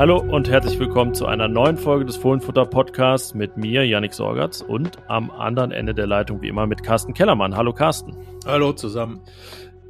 Hallo und herzlich willkommen zu einer neuen Folge des Fohlenfutter Podcasts mit mir, Yannick Sorgatz, und am anderen Ende der Leitung wie immer mit Carsten Kellermann. Hallo Carsten. Hallo zusammen.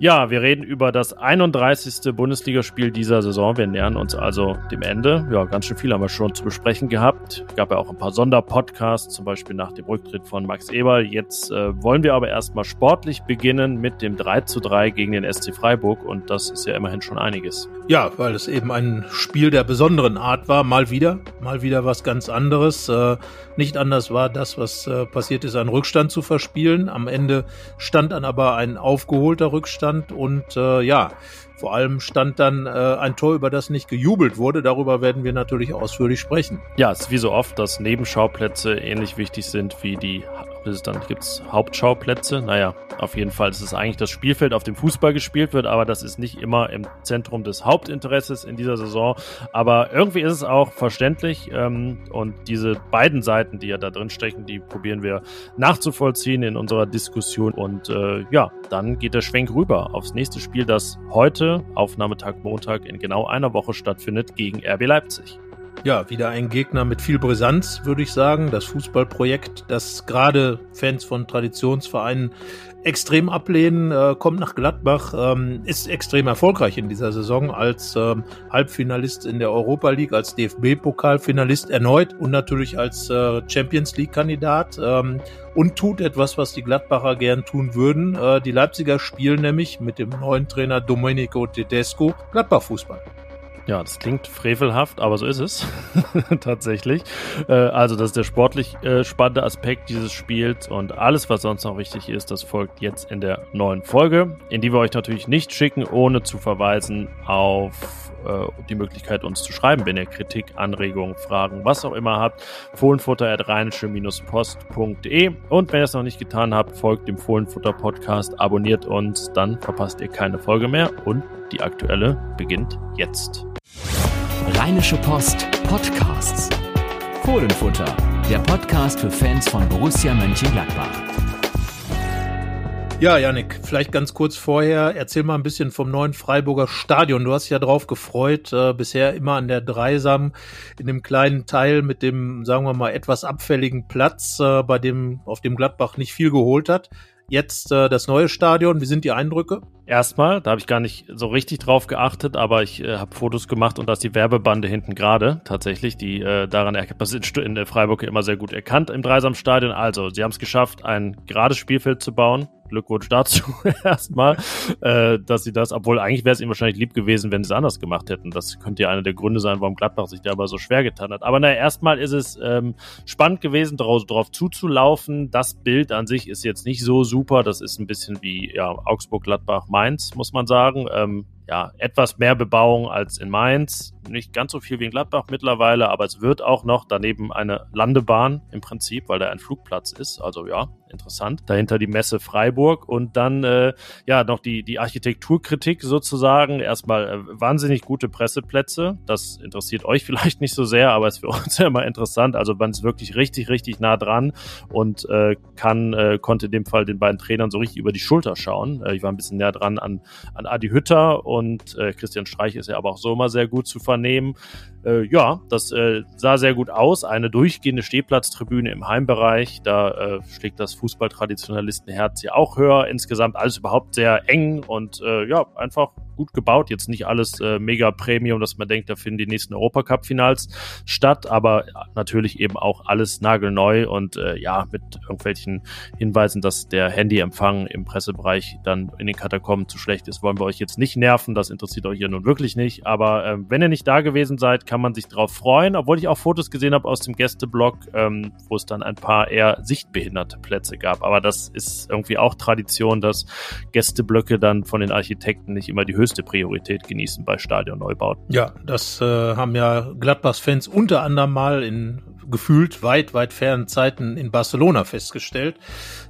Ja, wir reden über das 31. Bundesligaspiel dieser Saison. Wir nähern uns also dem Ende. Ja, ganz schön viel haben wir schon zu besprechen gehabt. Gab ja auch ein paar Sonderpodcasts, zum Beispiel nach dem Rücktritt von Max Eberl. Jetzt äh, wollen wir aber erstmal sportlich beginnen mit dem 3 zu 3 gegen den SC Freiburg und das ist ja immerhin schon einiges. Ja, weil es eben ein Spiel der besonderen Art war. Mal wieder, mal wieder was ganz anderes. Äh, nicht anders war das, was äh, passiert ist, einen Rückstand zu verspielen. Am Ende stand dann aber ein aufgeholter Rückstand und äh, ja, vor allem stand dann äh, ein Tor, über das nicht gejubelt wurde. Darüber werden wir natürlich ausführlich sprechen. Ja, es ist wie so oft, dass Nebenschauplätze ähnlich wichtig sind wie die ist dann gibt es Hauptschauplätze. Naja, auf jeden Fall ist es eigentlich das Spielfeld, auf dem Fußball gespielt wird, aber das ist nicht immer im Zentrum des Hauptinteresses in dieser Saison. Aber irgendwie ist es auch verständlich ähm, und diese beiden Seiten, die ja da drin stecken, die probieren wir nachzuvollziehen in unserer Diskussion. Und äh, ja, dann geht der Schwenk rüber aufs nächste Spiel, das heute, Aufnahmetag Montag, in genau einer Woche stattfindet gegen RB Leipzig. Ja, wieder ein Gegner mit viel Brisanz, würde ich sagen. Das Fußballprojekt, das gerade Fans von Traditionsvereinen extrem ablehnen, äh, kommt nach Gladbach, ähm, ist extrem erfolgreich in dieser Saison als ähm, Halbfinalist in der Europa League, als DFB-Pokalfinalist erneut und natürlich als äh, Champions League-Kandidat ähm, und tut etwas, was die Gladbacher gern tun würden. Äh, die Leipziger spielen nämlich mit dem neuen Trainer Domenico Tedesco Gladbach-Fußball. Ja, das klingt frevelhaft, aber so ist es tatsächlich. Äh, also das ist der sportlich äh, spannende Aspekt dieses Spiels und alles, was sonst noch wichtig ist, das folgt jetzt in der neuen Folge, in die wir euch natürlich nicht schicken, ohne zu verweisen auf äh, die Möglichkeit, uns zu schreiben, wenn ihr Kritik, Anregungen, Fragen, was auch immer habt. Fohlenfutter.rheinische-post.de und wenn ihr es noch nicht getan habt, folgt dem Fohlenfutter Podcast, abonniert uns, dann verpasst ihr keine Folge mehr und die aktuelle beginnt jetzt. Rheinische Post Podcasts. Fohlenfutter, der Podcast für Fans von Borussia Mönchengladbach. Ja, Janik, vielleicht ganz kurz vorher, erzähl mal ein bisschen vom neuen Freiburger Stadion. Du hast dich ja drauf gefreut, äh, bisher immer an der Dreisam in dem kleinen Teil mit dem, sagen wir mal, etwas abfälligen Platz, äh, bei dem auf dem Gladbach nicht viel geholt hat. Jetzt äh, das neue Stadion. Wie sind die Eindrücke? Erstmal, da habe ich gar nicht so richtig drauf geachtet, aber ich äh, habe Fotos gemacht und da ist die Werbebande hinten gerade tatsächlich, die äh, daran erkennt, das ist in, in Freiburg immer sehr gut erkannt im Dreisamstadion. Also, sie haben es geschafft, ein gerades Spielfeld zu bauen Glückwunsch dazu erstmal, äh, dass sie das, obwohl eigentlich wäre es ihnen wahrscheinlich lieb gewesen, wenn sie es anders gemacht hätten. Das könnte ja einer der Gründe sein, warum Gladbach sich da aber so schwer getan hat. Aber naja, erstmal ist es ähm, spannend gewesen, darauf, darauf zuzulaufen. Das Bild an sich ist jetzt nicht so super. Das ist ein bisschen wie ja, Augsburg, Gladbach, Mainz, muss man sagen. Ähm, ja, etwas mehr Bebauung als in Mainz. Nicht ganz so viel wie in Gladbach mittlerweile, aber es wird auch noch daneben eine Landebahn im Prinzip, weil da ein Flugplatz ist. Also ja, interessant. Dahinter die Messe Freiburg und dann äh, ja noch die, die Architekturkritik sozusagen. Erstmal äh, wahnsinnig gute Presseplätze. Das interessiert euch vielleicht nicht so sehr, aber ist für uns ja immer interessant. Also man ist wirklich richtig, richtig nah dran und äh, kann, äh, konnte in dem Fall den beiden Trainern so richtig über die Schulter schauen. Äh, ich war ein bisschen näher dran an, an Adi Hütter und äh, Christian Streich ist ja aber auch so immer sehr gut zu vernehmen. Äh, ja, das äh, sah sehr gut aus. Eine durchgehende Stehplatztribüne im Heimbereich. Da äh, schlägt das Fußballtraditionalistenherz ja auch höher. Insgesamt alles überhaupt sehr eng und äh, ja, einfach gut gebaut. Jetzt nicht alles äh, mega Premium, dass man denkt, da finden die nächsten Europacup-Finals statt, aber natürlich eben auch alles nagelneu und äh, ja, mit irgendwelchen Hinweisen, dass der Handyempfang im Pressebereich dann in den Katakomben zu schlecht ist, wollen wir euch jetzt nicht nerven. Das interessiert euch ja nun wirklich nicht. Aber äh, wenn ihr nicht da gewesen seid, kann man sich drauf freuen, obwohl ich auch Fotos gesehen habe aus dem Gästeblog, ähm, wo es dann ein paar eher sichtbehinderte Plätze gab. Aber das ist irgendwie auch Tradition, dass Gästeblöcke dann von den Architekten nicht immer die höchste Priorität genießen bei Stadionneubauten. Ja, das äh, haben ja Gladbachs Fans unter anderem mal in gefühlt weit, weit fernen Zeiten in Barcelona festgestellt.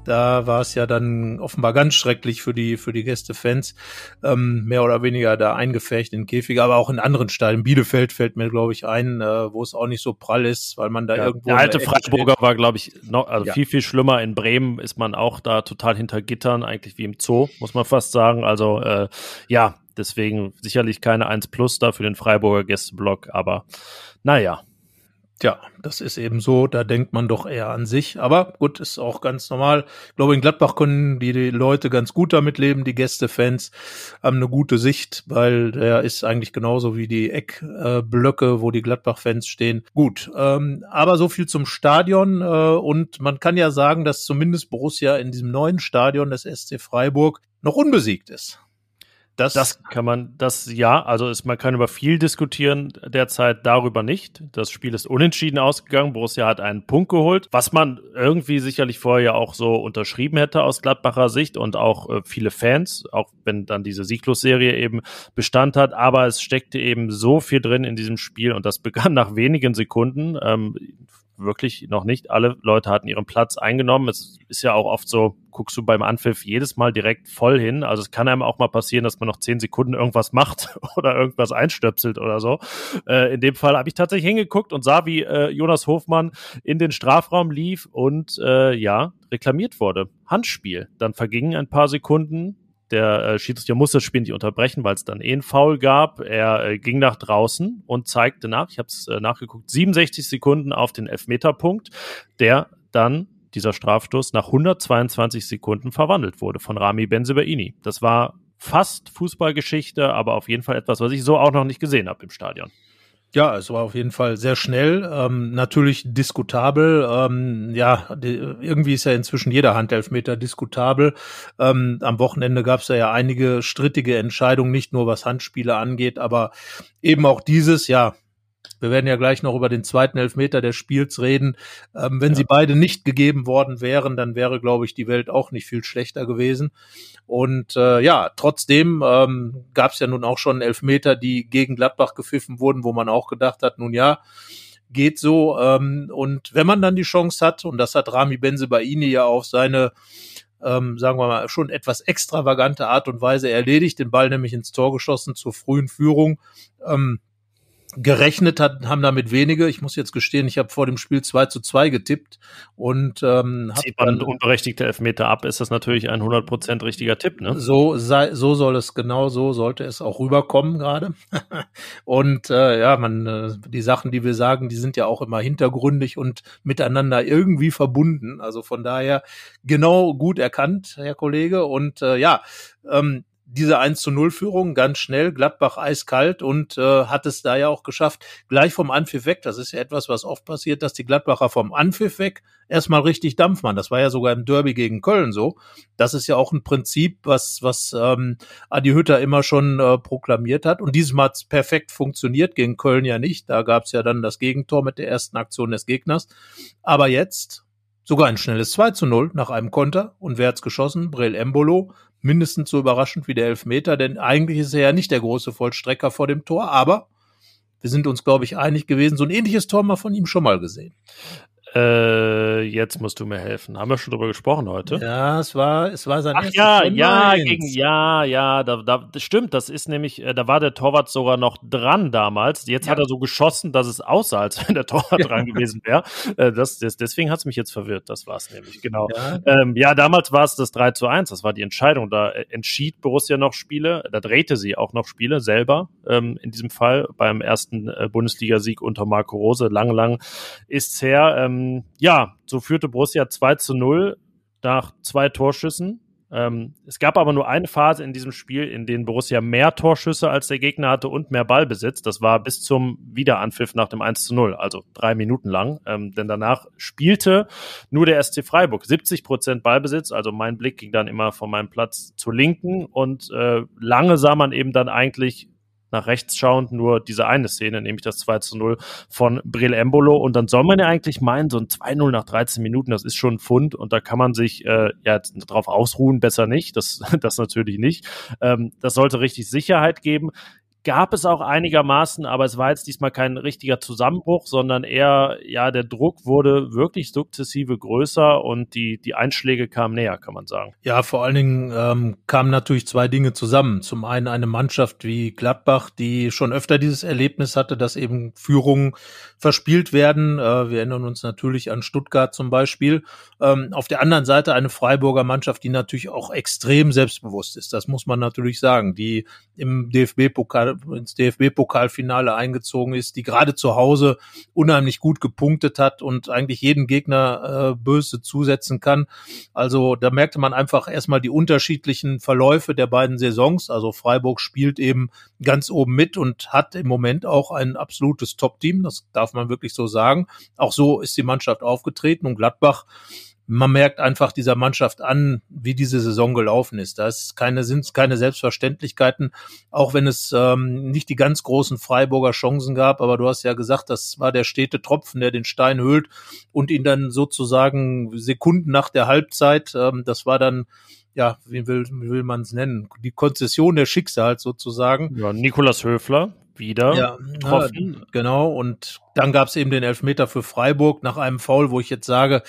Da war es ja dann offenbar ganz schrecklich für die, für die Gästefans, ähm, mehr oder weniger da eingefärcht in Käfige, aber auch in anderen Stadien. Bielefeld fällt mir, glaube ich, ein, äh, wo es auch nicht so prall ist, weil man da ja, irgendwo. Der alte Freiburger war, glaube ich, noch, also ja. viel, viel schlimmer. In Bremen ist man auch da total hinter Gittern, eigentlich wie im Zoo, muss man fast sagen. Also, äh, ja, deswegen sicherlich keine 1 Plus da für den Freiburger Gästeblock, aber naja. Tja, das ist eben so, da denkt man doch eher an sich. Aber gut, ist auch ganz normal. Ich glaube, in Gladbach können die, die Leute ganz gut damit leben, die Gästefans haben eine gute Sicht, weil der ist eigentlich genauso wie die Eckblöcke, wo die Gladbach-Fans stehen. Gut, ähm, aber so viel zum Stadion. Äh, und man kann ja sagen, dass zumindest Borussia in diesem neuen Stadion des SC Freiburg noch unbesiegt ist. Das, das kann man, das ja, also ist, man kann über viel diskutieren, derzeit darüber nicht. Das Spiel ist unentschieden ausgegangen. Borussia hat einen Punkt geholt, was man irgendwie sicherlich vorher ja auch so unterschrieben hätte aus Gladbacher Sicht und auch äh, viele Fans, auch wenn dann diese Sieglos-Serie eben Bestand hat. Aber es steckte eben so viel drin in diesem Spiel und das begann nach wenigen Sekunden. Ähm, wirklich noch nicht alle Leute hatten ihren Platz eingenommen. Es ist ja auch oft so, guckst du beim Anpfiff jedes Mal direkt voll hin. Also es kann einem auch mal passieren, dass man noch zehn Sekunden irgendwas macht oder irgendwas einstöpselt oder so. Äh, in dem Fall habe ich tatsächlich hingeguckt und sah, wie äh, Jonas Hofmann in den Strafraum lief und äh, ja, reklamiert wurde. Handspiel. Dann vergingen ein paar Sekunden. Der äh, Schiedsrichter musste das Spiel nicht unterbrechen, weil es dann eh einen Foul gab. Er äh, ging nach draußen und zeigte nach, ich habe es äh, nachgeguckt, 67 Sekunden auf den Elfmeterpunkt, der dann dieser Strafstoß nach 122 Sekunden verwandelt wurde von Rami Benzebaini. Das war fast Fußballgeschichte, aber auf jeden Fall etwas, was ich so auch noch nicht gesehen habe im Stadion. Ja, es war auf jeden Fall sehr schnell, ähm, natürlich diskutabel. Ähm, ja, die, irgendwie ist ja inzwischen jeder Handelfmeter diskutabel. Ähm, am Wochenende gab es ja, ja einige strittige Entscheidungen, nicht nur was Handspiele angeht, aber eben auch dieses, ja, wir werden ja gleich noch über den zweiten Elfmeter des Spiels reden. Ähm, wenn ja. sie beide nicht gegeben worden wären, dann wäre, glaube ich, die Welt auch nicht viel schlechter gewesen. Und äh, ja, trotzdem ähm, gab es ja nun auch schon Elfmeter, die gegen Gladbach gepfiffen wurden, wo man auch gedacht hat, nun ja, geht so. Ähm, und wenn man dann die Chance hat, und das hat Rami Benzebaini ja auf seine ähm, sagen wir mal, schon etwas extravagante Art und Weise erledigt, den Ball nämlich ins Tor geschossen zur frühen Führung. Ähm, gerechnet hat, haben damit wenige. Ich muss jetzt gestehen, ich habe vor dem Spiel 2 zu 2 getippt und ähm, Zieht man dann, unberechtigte Elfmeter ab, ist das natürlich ein 100% richtiger Tipp, ne? So, sei, so soll es genau so, sollte es auch rüberkommen gerade. und äh, ja, man, äh, die Sachen, die wir sagen, die sind ja auch immer hintergründig und miteinander irgendwie verbunden. Also von daher genau gut erkannt, Herr Kollege. Und äh, ja, ähm, diese 1 zu 0 Führung ganz schnell, Gladbach eiskalt und äh, hat es da ja auch geschafft, gleich vom Anpfiff weg, das ist ja etwas, was oft passiert, dass die Gladbacher vom Anpfiff weg erstmal richtig Dampf machen. Das war ja sogar im Derby gegen Köln so. Das ist ja auch ein Prinzip, was, was ähm, Adi Hütter immer schon äh, proklamiert hat. Und diesmal hat perfekt funktioniert, gegen Köln ja nicht. Da gab es ja dann das Gegentor mit der ersten Aktion des Gegners. Aber jetzt sogar ein schnelles 2 zu 0 nach einem Konter. Und wer hat's geschossen? Brel Embolo mindestens so überraschend wie der Elfmeter, denn eigentlich ist er ja nicht der große Vollstrecker vor dem Tor, aber wir sind uns, glaube ich, einig gewesen, so ein ähnliches Tor mal von ihm schon mal gesehen. Äh, jetzt musst du mir helfen. Haben wir schon drüber gesprochen heute? Ja, es war, es war sein Ach ja, ja, gegen, ja, ja, da, da, das stimmt. Das ist nämlich, äh, da war der Torwart sogar noch dran damals. Jetzt ja. hat er so geschossen, dass es aussah, als wenn der Torwart ja. dran gewesen wäre. Äh, das, das, deswegen hat es mich jetzt verwirrt. Das war es nämlich, genau. Ja, ähm, ja damals war es das 3 zu 1. Das war die Entscheidung. Da äh, entschied Borussia noch Spiele. Da drehte sie auch noch Spiele selber. Ähm, in diesem Fall beim ersten äh, Bundesligasieg unter Marco Rose. Lang, lang ist's her. Ähm, ähm, ja, so führte Borussia 2 zu 0 nach zwei Torschüssen. Ähm, es gab aber nur eine Phase in diesem Spiel, in denen Borussia mehr Torschüsse als der Gegner hatte und mehr Ballbesitz. Das war bis zum Wiederanpfiff nach dem 1 zu 0, also drei Minuten lang. Ähm, denn danach spielte nur der SC Freiburg 70 Prozent Ballbesitz. Also mein Blick ging dann immer von meinem Platz zur Linken und äh, lange sah man eben dann eigentlich nach rechts schauend nur diese eine Szene, nämlich das 2 zu 0 von Brill Embolo. Und dann soll man ja eigentlich meinen, so ein 2-0 nach 13 Minuten, das ist schon ein Fund und da kann man sich äh, ja drauf ausruhen, besser nicht, das, das natürlich nicht. Ähm, das sollte richtig Sicherheit geben gab es auch einigermaßen, aber es war jetzt diesmal kein richtiger Zusammenbruch, sondern eher, ja, der Druck wurde wirklich sukzessive größer und die, die Einschläge kamen näher, kann man sagen. Ja, vor allen Dingen ähm, kamen natürlich zwei Dinge zusammen. Zum einen eine Mannschaft wie Gladbach, die schon öfter dieses Erlebnis hatte, dass eben Führungen verspielt werden. Äh, wir erinnern uns natürlich an Stuttgart zum Beispiel. Ähm, auf der anderen Seite eine Freiburger Mannschaft, die natürlich auch extrem selbstbewusst ist. Das muss man natürlich sagen. Die im DFB-Pokal ins DFB-Pokalfinale eingezogen ist, die gerade zu Hause unheimlich gut gepunktet hat und eigentlich jeden Gegner äh, böse zusetzen kann. Also da merkte man einfach erstmal die unterschiedlichen Verläufe der beiden Saisons. Also Freiburg spielt eben ganz oben mit und hat im Moment auch ein absolutes Top-Team. Das darf man wirklich so sagen. Auch so ist die Mannschaft aufgetreten und Gladbach man merkt einfach dieser Mannschaft an, wie diese Saison gelaufen ist. Da ist keine, sind keine Selbstverständlichkeiten, auch wenn es ähm, nicht die ganz großen Freiburger Chancen gab. Aber du hast ja gesagt, das war der stete Tropfen, der den Stein hüllt und ihn dann sozusagen Sekunden nach der Halbzeit, ähm, das war dann ja, wie will, wie will man es nennen? Die Konzession der Schicksals sozusagen. Ja, Nikolas Höfler wieder ja, getroffen. Ja, genau, und dann gab es eben den Elfmeter für Freiburg nach einem Foul, wo ich jetzt sage,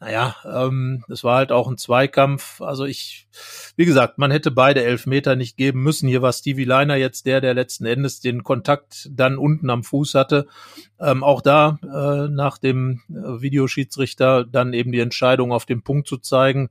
naja, ähm, es war halt auch ein Zweikampf. Also ich, wie gesagt, man hätte beide Elfmeter nicht geben müssen. Hier war Stevie Leiner jetzt der, der letzten Endes den Kontakt dann unten am Fuß hatte. Ähm, auch da äh, nach dem äh, Videoschiedsrichter dann eben die Entscheidung auf den Punkt zu zeigen.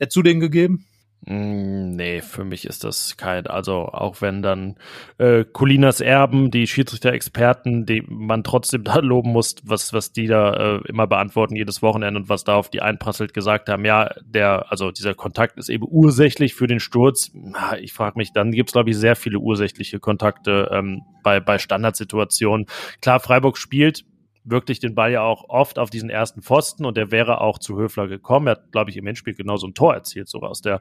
Hättest du den gegeben? Mm, nee, für mich ist das kein, also auch wenn dann äh, Colinas Erben, die Schiedsrichter-Experten, die man trotzdem da loben muss, was, was die da äh, immer beantworten jedes Wochenende und was da auf die einprasselt, gesagt haben, ja, der, also dieser Kontakt ist eben ursächlich für den Sturz. Ich frage mich, dann gibt's glaube ich, sehr viele ursächliche Kontakte ähm, bei, bei Standardsituationen. Klar, Freiburg spielt wirklich den Ball ja auch oft auf diesen ersten Pfosten und der wäre auch zu Höfler gekommen. Er hat, glaube ich, im Endspiel genauso ein Tor erzielt, sogar aus der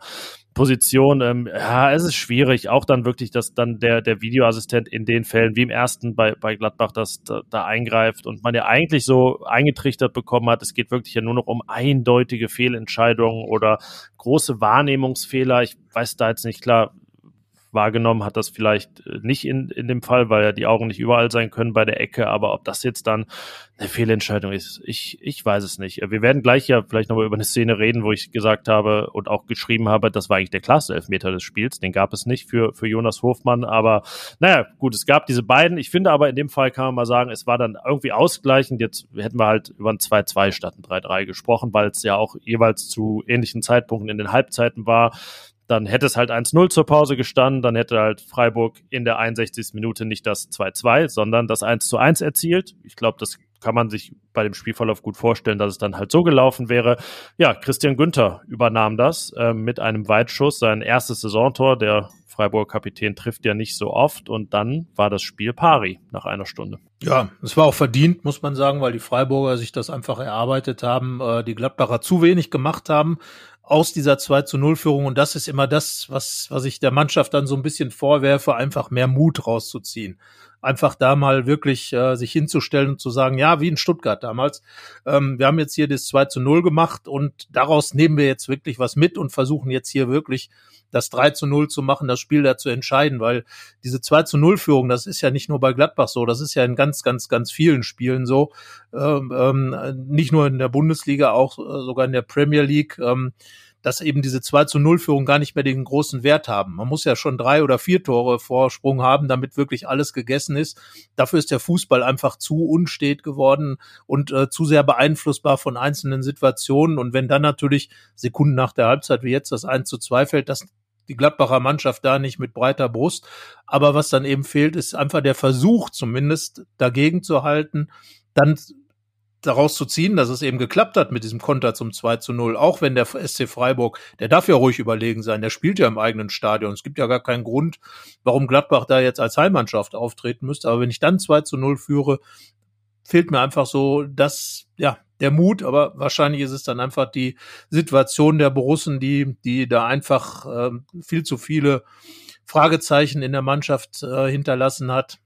Position. Ähm, ja, es ist schwierig, auch dann wirklich, dass dann der, der Videoassistent in den Fällen, wie im ersten bei, bei Gladbach, das da, da eingreift und man ja eigentlich so eingetrichtert bekommen hat, es geht wirklich ja nur noch um eindeutige Fehlentscheidungen oder große Wahrnehmungsfehler. Ich weiß da jetzt nicht klar, wahrgenommen hat das vielleicht äh, nicht in, in dem Fall, weil ja die Augen nicht überall sein können bei der Ecke, aber ob das jetzt dann eine Fehlentscheidung ist, ich, ich weiß es nicht. Wir werden gleich ja vielleicht nochmal über eine Szene reden, wo ich gesagt habe und auch geschrieben habe, das war eigentlich der klarste Elfmeter des Spiels. Den gab es nicht für, für Jonas Hofmann, aber naja, gut, es gab diese beiden. Ich finde aber in dem Fall kann man mal sagen, es war dann irgendwie ausgleichend. Jetzt hätten wir halt über ein 2-2 statt ein 3-3 gesprochen, weil es ja auch jeweils zu ähnlichen Zeitpunkten in den Halbzeiten war dann hätte es halt 1-0 zur Pause gestanden, dann hätte halt Freiburg in der 61. Minute nicht das 2-2, sondern das 1-1 erzielt. Ich glaube, das kann man sich bei dem Spielverlauf gut vorstellen, dass es dann halt so gelaufen wäre. Ja, Christian Günther übernahm das äh, mit einem Weitschuss, sein erstes Saisontor. Der Freiburger Kapitän trifft ja nicht so oft und dann war das Spiel pari nach einer Stunde. Ja, es war auch verdient, muss man sagen, weil die Freiburger sich das einfach erarbeitet haben, äh, die Gladbacher zu wenig gemacht haben aus dieser 2 zu 0 Führung. Und das ist immer das, was, was ich der Mannschaft dann so ein bisschen vorwerfe, einfach mehr Mut rauszuziehen. Einfach da mal wirklich äh, sich hinzustellen und zu sagen, ja, wie in Stuttgart damals. Ähm, wir haben jetzt hier das 2 zu 0 gemacht und daraus nehmen wir jetzt wirklich was mit und versuchen jetzt hier wirklich das 3 zu 0 zu machen, das Spiel da zu entscheiden, weil diese 2 zu 0 Führung, das ist ja nicht nur bei Gladbach so, das ist ja in ganz, ganz, ganz vielen Spielen so, ähm, ähm, nicht nur in der Bundesliga, auch äh, sogar in der Premier League. Ähm, dass eben diese 2 zu 0 Führung gar nicht mehr den großen Wert haben. Man muss ja schon drei oder vier Tore Vorsprung haben, damit wirklich alles gegessen ist. Dafür ist der Fußball einfach zu unstet geworden und äh, zu sehr beeinflussbar von einzelnen Situationen. Und wenn dann natürlich Sekunden nach der Halbzeit wie jetzt das 1 zu 2 fällt, das die Gladbacher Mannschaft da nicht mit breiter Brust. Aber was dann eben fehlt, ist einfach der Versuch zumindest dagegen zu halten, dann daraus zu ziehen, dass es eben geklappt hat mit diesem Konter zum 2 zu 0, auch wenn der SC Freiburg, der darf ja ruhig überlegen sein, der spielt ja im eigenen Stadion. Es gibt ja gar keinen Grund, warum Gladbach da jetzt als Heimmannschaft auftreten müsste. Aber wenn ich dann 2 zu 0 führe, fehlt mir einfach so das, ja, der Mut, aber wahrscheinlich ist es dann einfach die Situation der Borussen, die, die da einfach äh, viel zu viele Fragezeichen in der Mannschaft äh, hinterlassen hat.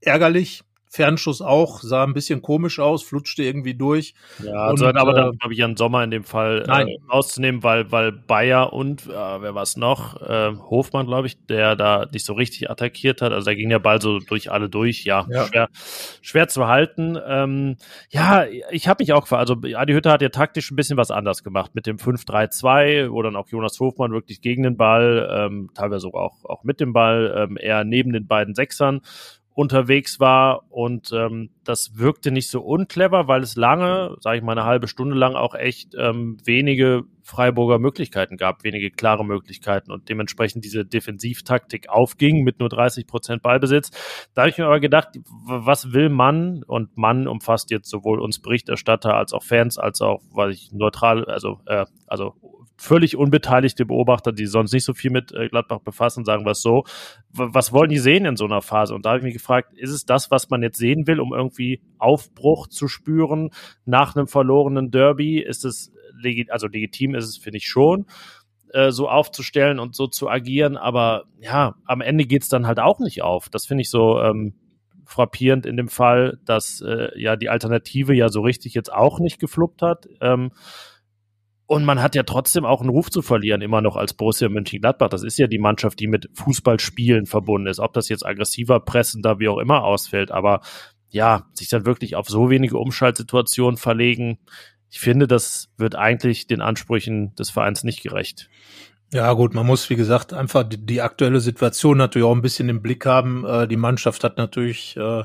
Ärgerlich, Fernschuss auch, sah ein bisschen komisch aus, flutschte irgendwie durch. Ja, also und, aber äh, dann habe ich Jan Sommer in dem Fall äh, auszunehmen, weil, weil Bayer und äh, wer war es noch? Äh, Hofmann, glaube ich, der da nicht so richtig attackiert hat. Also da ging der Ball so durch alle durch. Ja, ja. Schwer, schwer zu halten. Ähm, ja, ich habe mich auch. Also Adi Hütter hat ja taktisch ein bisschen was anders gemacht mit dem 5-3-2, wo dann auch Jonas Hofmann wirklich gegen den Ball, ähm, teilweise auch, auch mit dem Ball, ähm, eher neben den beiden Sechsern unterwegs war und ähm, das wirkte nicht so unclever, weil es lange, sage ich mal eine halbe Stunde lang auch echt ähm, wenige Freiburger Möglichkeiten gab, wenige klare Möglichkeiten und dementsprechend diese Defensivtaktik aufging mit nur 30 Prozent Ballbesitz. Da habe ich mir aber gedacht, was will man und Mann umfasst jetzt sowohl uns Berichterstatter als auch Fans als auch, weil ich neutral, also äh, also völlig unbeteiligte Beobachter, die sonst nicht so viel mit äh, Gladbach befassen, sagen es so. Was wollen die sehen in so einer Phase? Und da habe ich mich gefragt, ist es das, was man jetzt sehen will, um irgendwie Aufbruch zu spüren nach einem verlorenen Derby? Ist es also legitim ist es, finde ich schon, äh, so aufzustellen und so zu agieren, aber ja, am Ende geht's dann halt auch nicht auf. Das finde ich so ähm, frappierend in dem Fall, dass äh, ja die Alternative ja so richtig jetzt auch nicht gefluppt hat. Ähm, und man hat ja trotzdem auch einen Ruf zu verlieren, immer noch als Borussia Mönchengladbach. Das ist ja die Mannschaft, die mit Fußballspielen verbunden ist. Ob das jetzt aggressiver, pressender, wie auch immer ausfällt. Aber ja, sich dann wirklich auf so wenige Umschaltsituationen verlegen, ich finde, das wird eigentlich den Ansprüchen des Vereins nicht gerecht. Ja, gut, man muss, wie gesagt, einfach die, die aktuelle Situation natürlich auch ein bisschen im Blick haben. Äh, die Mannschaft hat natürlich äh,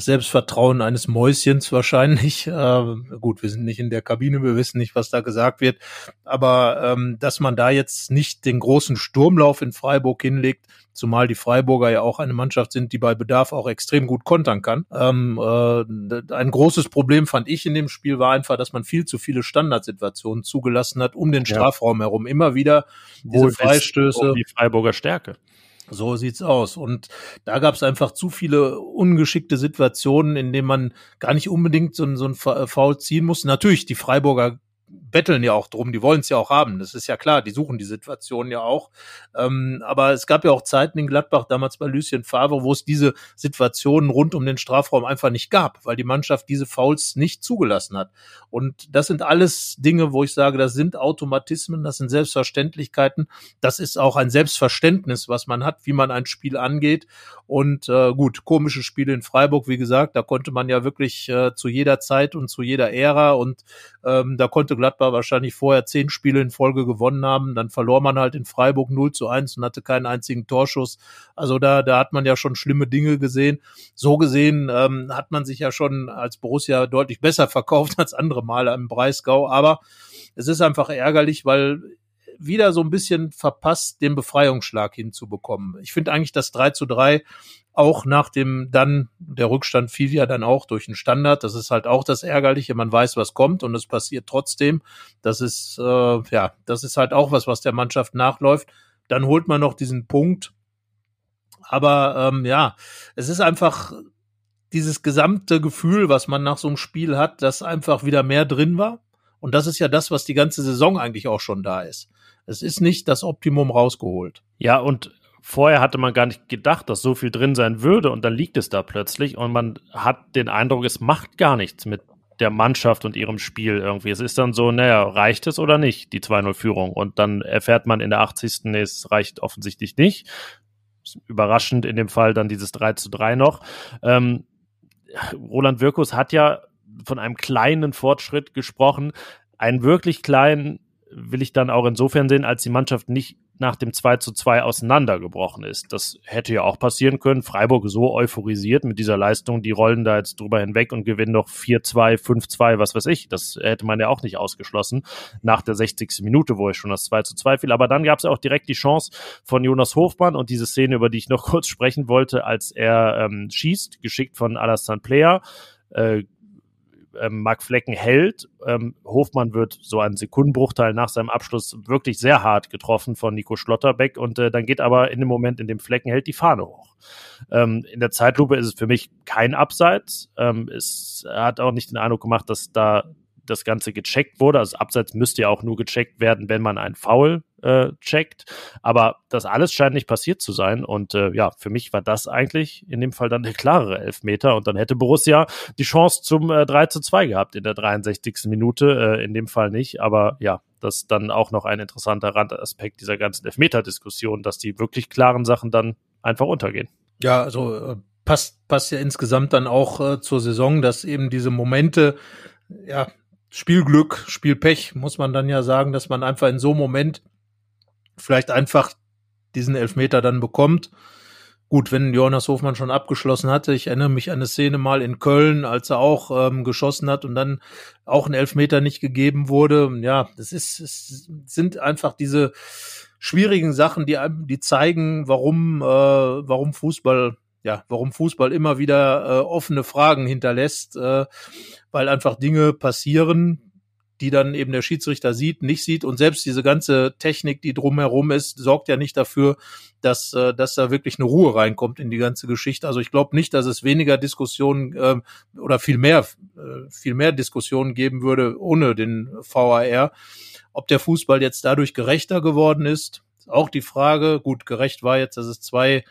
das Selbstvertrauen eines Mäuschens wahrscheinlich. Äh, gut, wir sind nicht in der Kabine, wir wissen nicht, was da gesagt wird. Aber ähm, dass man da jetzt nicht den großen Sturmlauf in Freiburg hinlegt, zumal die Freiburger ja auch eine Mannschaft sind, die bei Bedarf auch extrem gut kontern kann. Ähm, äh, ein großes Problem fand ich in dem Spiel war einfach, dass man viel zu viele Standardsituationen zugelassen hat um den Strafraum herum. Immer wieder diese Wohl Freistöße. Die Freiburger Stärke. So sieht's aus. Und da gab es einfach zu viele ungeschickte Situationen, in denen man gar nicht unbedingt so, so ein Foul ziehen muss. Natürlich, die Freiburger betteln ja auch drum, die wollen es ja auch haben. Das ist ja klar, die suchen die Situation ja auch. Ähm, aber es gab ja auch Zeiten in Gladbach, damals bei Lucien Favre, wo es diese Situationen rund um den Strafraum einfach nicht gab, weil die Mannschaft diese Fouls nicht zugelassen hat. Und das sind alles Dinge, wo ich sage, das sind Automatismen, das sind Selbstverständlichkeiten. Das ist auch ein Selbstverständnis, was man hat, wie man ein Spiel angeht. Und äh, gut, komische Spiele in Freiburg, wie gesagt, da konnte man ja wirklich äh, zu jeder Zeit und zu jeder Ära und ähm, da konnte Gladbach wahrscheinlich vorher zehn Spiele in Folge gewonnen haben. Dann verlor man halt in Freiburg 0 zu 1 und hatte keinen einzigen Torschuss. Also da, da hat man ja schon schlimme Dinge gesehen. So gesehen ähm, hat man sich ja schon als Borussia deutlich besser verkauft als andere Male im Breisgau. Aber es ist einfach ärgerlich, weil wieder so ein bisschen verpasst, den Befreiungsschlag hinzubekommen. Ich finde eigentlich das 3 zu 3 auch nach dem dann, der Rückstand fiel ja dann auch durch den Standard. Das ist halt auch das Ärgerliche. Man weiß, was kommt und es passiert trotzdem. Das ist, äh, ja, das ist halt auch was, was der Mannschaft nachläuft. Dann holt man noch diesen Punkt. Aber ähm, ja, es ist einfach dieses gesamte Gefühl, was man nach so einem Spiel hat, dass einfach wieder mehr drin war. Und das ist ja das, was die ganze Saison eigentlich auch schon da ist. Es ist nicht das Optimum rausgeholt. Ja, und vorher hatte man gar nicht gedacht, dass so viel drin sein würde und dann liegt es da plötzlich und man hat den Eindruck, es macht gar nichts mit der Mannschaft und ihrem Spiel irgendwie. Es ist dann so, naja, reicht es oder nicht, die 2-0-Führung? Und dann erfährt man in der 80. Nee, es reicht offensichtlich nicht. Überraschend in dem Fall dann dieses 3 zu 3 noch. Ähm, Roland Wirkus hat ja von einem kleinen Fortschritt gesprochen. Einen wirklich kleinen will ich dann auch insofern sehen, als die Mannschaft nicht nach dem 2 zu 2 auseinandergebrochen ist. Das hätte ja auch passieren können. Freiburg so euphorisiert mit dieser Leistung, die rollen da jetzt drüber hinweg und gewinnen noch 4-2, 5-2, was weiß ich. Das hätte man ja auch nicht ausgeschlossen nach der 60. Minute, wo ich schon das 2 zu 2 fiel. Aber dann gab es ja auch direkt die Chance von Jonas Hofmann und diese Szene, über die ich noch kurz sprechen wollte, als er ähm, schießt, geschickt von Alassane Player. Äh, ähm, Mark Flecken hält. Ähm, Hofmann wird so einen Sekundenbruchteil nach seinem Abschluss wirklich sehr hart getroffen von Nico Schlotterbeck und äh, dann geht aber in dem Moment, in dem Flecken hält, die Fahne hoch. Ähm, in der Zeitlupe ist es für mich kein Abseits. Ähm, es hat auch nicht den Eindruck gemacht, dass da das Ganze gecheckt wurde. Also Abseits müsste ja auch nur gecheckt werden, wenn man einen Foul äh, checkt. Aber das alles scheint nicht passiert zu sein. Und äh, ja, für mich war das eigentlich in dem Fall dann der klarere Elfmeter. Und dann hätte Borussia die Chance zum äh, 3 zu 2 gehabt in der 63. Minute. Äh, in dem Fall nicht. Aber ja, das ist dann auch noch ein interessanter Randaspekt dieser ganzen Elfmeter-Diskussion, dass die wirklich klaren Sachen dann einfach untergehen. Ja, also äh, passt, passt ja insgesamt dann auch äh, zur Saison, dass eben diese Momente, ja, Spielglück, Spielpech, muss man dann ja sagen, dass man einfach in so einem Moment vielleicht einfach diesen Elfmeter dann bekommt. Gut, wenn Jonas Hofmann schon abgeschlossen hatte, ich erinnere mich an eine Szene mal in Köln, als er auch ähm, geschossen hat und dann auch ein Elfmeter nicht gegeben wurde. Ja, das ist, es sind einfach diese schwierigen Sachen, die, die zeigen, warum, äh, warum Fußball ja, warum Fußball immer wieder äh, offene Fragen hinterlässt, äh, weil einfach Dinge passieren, die dann eben der Schiedsrichter sieht, nicht sieht und selbst diese ganze Technik, die drumherum ist, sorgt ja nicht dafür, dass, äh, dass da wirklich eine Ruhe reinkommt in die ganze Geschichte. Also ich glaube nicht, dass es weniger Diskussionen äh, oder viel mehr, äh, viel mehr Diskussionen geben würde ohne den VAR. Ob der Fußball jetzt dadurch gerechter geworden ist, ist auch die Frage. Gut, gerecht war jetzt, dass es zwei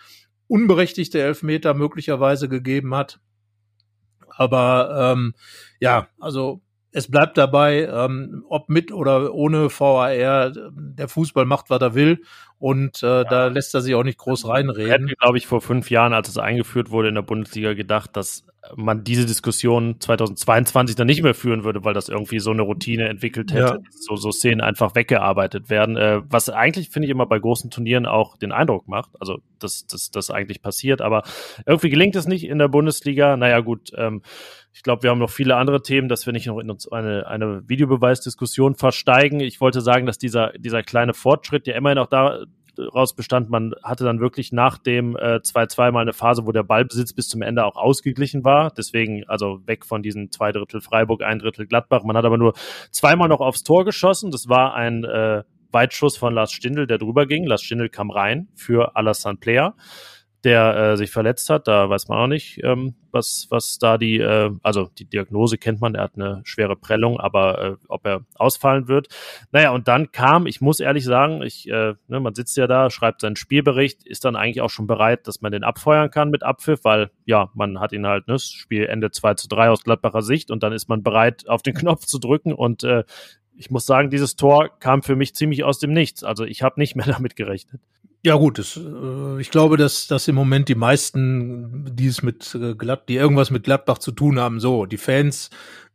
unberechtigte Elfmeter möglicherweise gegeben hat. Aber ähm, ja, also es bleibt dabei, ähm, ob mit oder ohne VAR, der Fußball macht, was er will. Und äh, ja. da lässt er sich auch nicht groß reinreden. Hätten, glaube ich, vor fünf Jahren, als es eingeführt wurde in der Bundesliga, gedacht, dass man diese Diskussion 2022 dann nicht mehr führen würde, weil das irgendwie so eine Routine entwickelt hätte, ja. so, so Szenen einfach weggearbeitet werden. Äh, was eigentlich, finde ich, immer bei großen Turnieren auch den Eindruck macht, also dass das, eigentlich passiert, aber irgendwie gelingt es nicht in der Bundesliga. Naja, gut, ähm, ich glaube, wir haben noch viele andere Themen, dass wir nicht noch in uns eine, eine Videobeweisdiskussion versteigen. Ich wollte sagen, dass dieser, dieser kleine Fortschritt ja immerhin auch da raus bestand, man hatte dann wirklich nach dem 2-2 äh, mal eine Phase, wo der Ballbesitz bis zum Ende auch ausgeglichen war. Deswegen, also weg von diesen zwei Drittel Freiburg, ein Drittel Gladbach. Man hat aber nur zweimal noch aufs Tor geschossen. Das war ein äh, Weitschuss von Lars Stindl, der drüber ging. Lars Stindl kam rein für Alassane Player der äh, sich verletzt hat. Da weiß man auch nicht, ähm, was, was da die, äh, also die Diagnose kennt man, er hat eine schwere Prellung, aber äh, ob er ausfallen wird. Naja, und dann kam, ich muss ehrlich sagen, ich, äh, ne, man sitzt ja da, schreibt seinen Spielbericht, ist dann eigentlich auch schon bereit, dass man den abfeuern kann mit Abpfiff, weil ja, man hat ihn halt, ne, das Spiel Ende 2 zu 3 aus Gladbacher Sicht und dann ist man bereit, auf den Knopf zu drücken und äh, ich muss sagen, dieses Tor kam für mich ziemlich aus dem Nichts. Also ich habe nicht mehr damit gerechnet. Ja gut, das, äh, ich glaube, dass, dass im Moment die meisten, die es mit äh, die irgendwas mit Gladbach zu tun haben, so die Fans,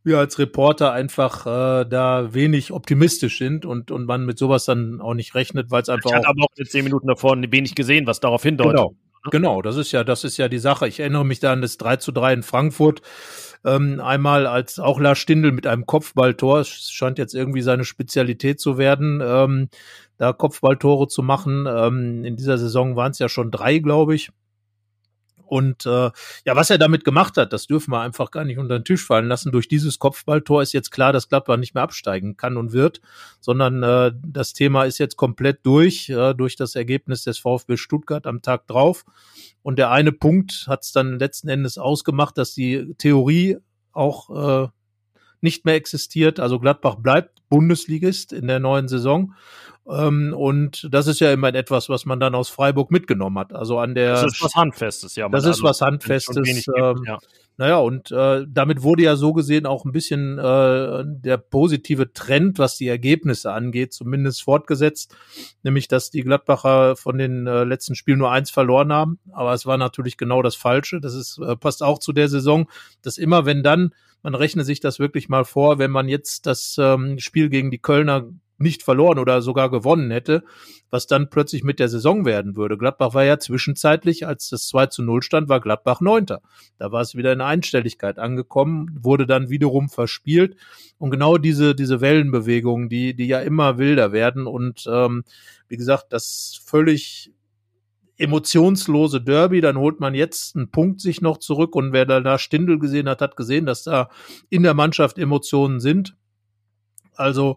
wir als Reporter einfach äh, da wenig optimistisch sind und und man mit sowas dann auch nicht rechnet, weil es einfach ich hatte aber auch in zehn Minuten davor wenig gesehen, was darauf hindeutet. Genau, genau, das ist ja das ist ja die Sache. Ich erinnere mich da an das 3 zu 3 in Frankfurt. Ähm, einmal als auch Lars Stindl mit einem Kopfballtor, es scheint jetzt irgendwie seine Spezialität zu werden. Ähm, da Kopfballtore zu machen. Ähm, in dieser Saison waren es ja schon drei, glaube ich. Und äh, ja, was er damit gemacht hat, das dürfen wir einfach gar nicht unter den Tisch fallen lassen. Durch dieses Kopfballtor ist jetzt klar, dass Gladbach nicht mehr absteigen kann und wird, sondern äh, das Thema ist jetzt komplett durch, äh, durch das Ergebnis des VfB Stuttgart am Tag drauf. Und der eine Punkt hat es dann letzten Endes ausgemacht, dass die Theorie auch äh, nicht mehr existiert. Also Gladbach bleibt Bundesligist in der neuen Saison. Ähm, und das ist ja immer etwas, was man dann aus Freiburg mitgenommen hat. Also an der. Das ist was Handfestes, ja. Das ist also was Handfestes. Gibt, ähm, ja. Naja, und äh, damit wurde ja so gesehen auch ein bisschen äh, der positive Trend, was die Ergebnisse angeht, zumindest fortgesetzt. Nämlich, dass die Gladbacher von den äh, letzten Spielen nur eins verloren haben. Aber es war natürlich genau das Falsche. Das ist, äh, passt auch zu der Saison, dass immer, wenn dann man rechne sich das wirklich mal vor, wenn man jetzt das ähm, Spiel gegen die Kölner nicht verloren oder sogar gewonnen hätte, was dann plötzlich mit der Saison werden würde. Gladbach war ja zwischenzeitlich, als das 2 zu 0 stand, war Gladbach Neunter. Da war es wieder in Einstelligkeit angekommen, wurde dann wiederum verspielt. Und genau diese, diese Wellenbewegungen, die, die ja immer wilder werden und ähm, wie gesagt, das völlig emotionslose Derby, dann holt man jetzt einen Punkt sich noch zurück und wer da Stindel gesehen hat, hat gesehen, dass da in der Mannschaft Emotionen sind. Also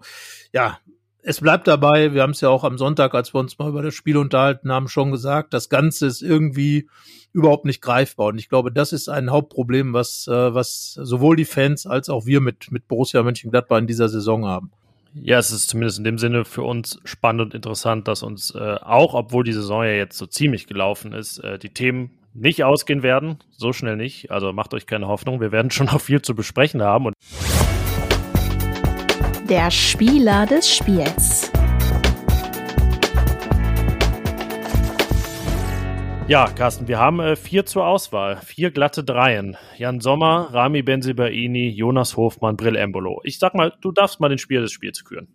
ja, es bleibt dabei, wir haben es ja auch am Sonntag, als wir uns mal über das Spiel unterhalten haben, schon gesagt, das Ganze ist irgendwie überhaupt nicht greifbar. Und ich glaube, das ist ein Hauptproblem, was, äh, was sowohl die Fans als auch wir mit, mit Borussia Mönchengladbach in dieser Saison haben. Ja, es ist zumindest in dem Sinne für uns spannend und interessant, dass uns äh, auch, obwohl die Saison ja jetzt so ziemlich gelaufen ist, äh, die Themen nicht ausgehen werden. So schnell nicht. Also macht euch keine Hoffnung. Wir werden schon noch viel zu besprechen haben. Der Spieler des Spiels. Ja, Carsten, wir haben äh, vier zur Auswahl. Vier glatte Dreien. Jan Sommer, Rami Benzibaini, Jonas Hofmann, Brill Embolo. Ich sag mal, du darfst mal den Spieler des Spiels küren.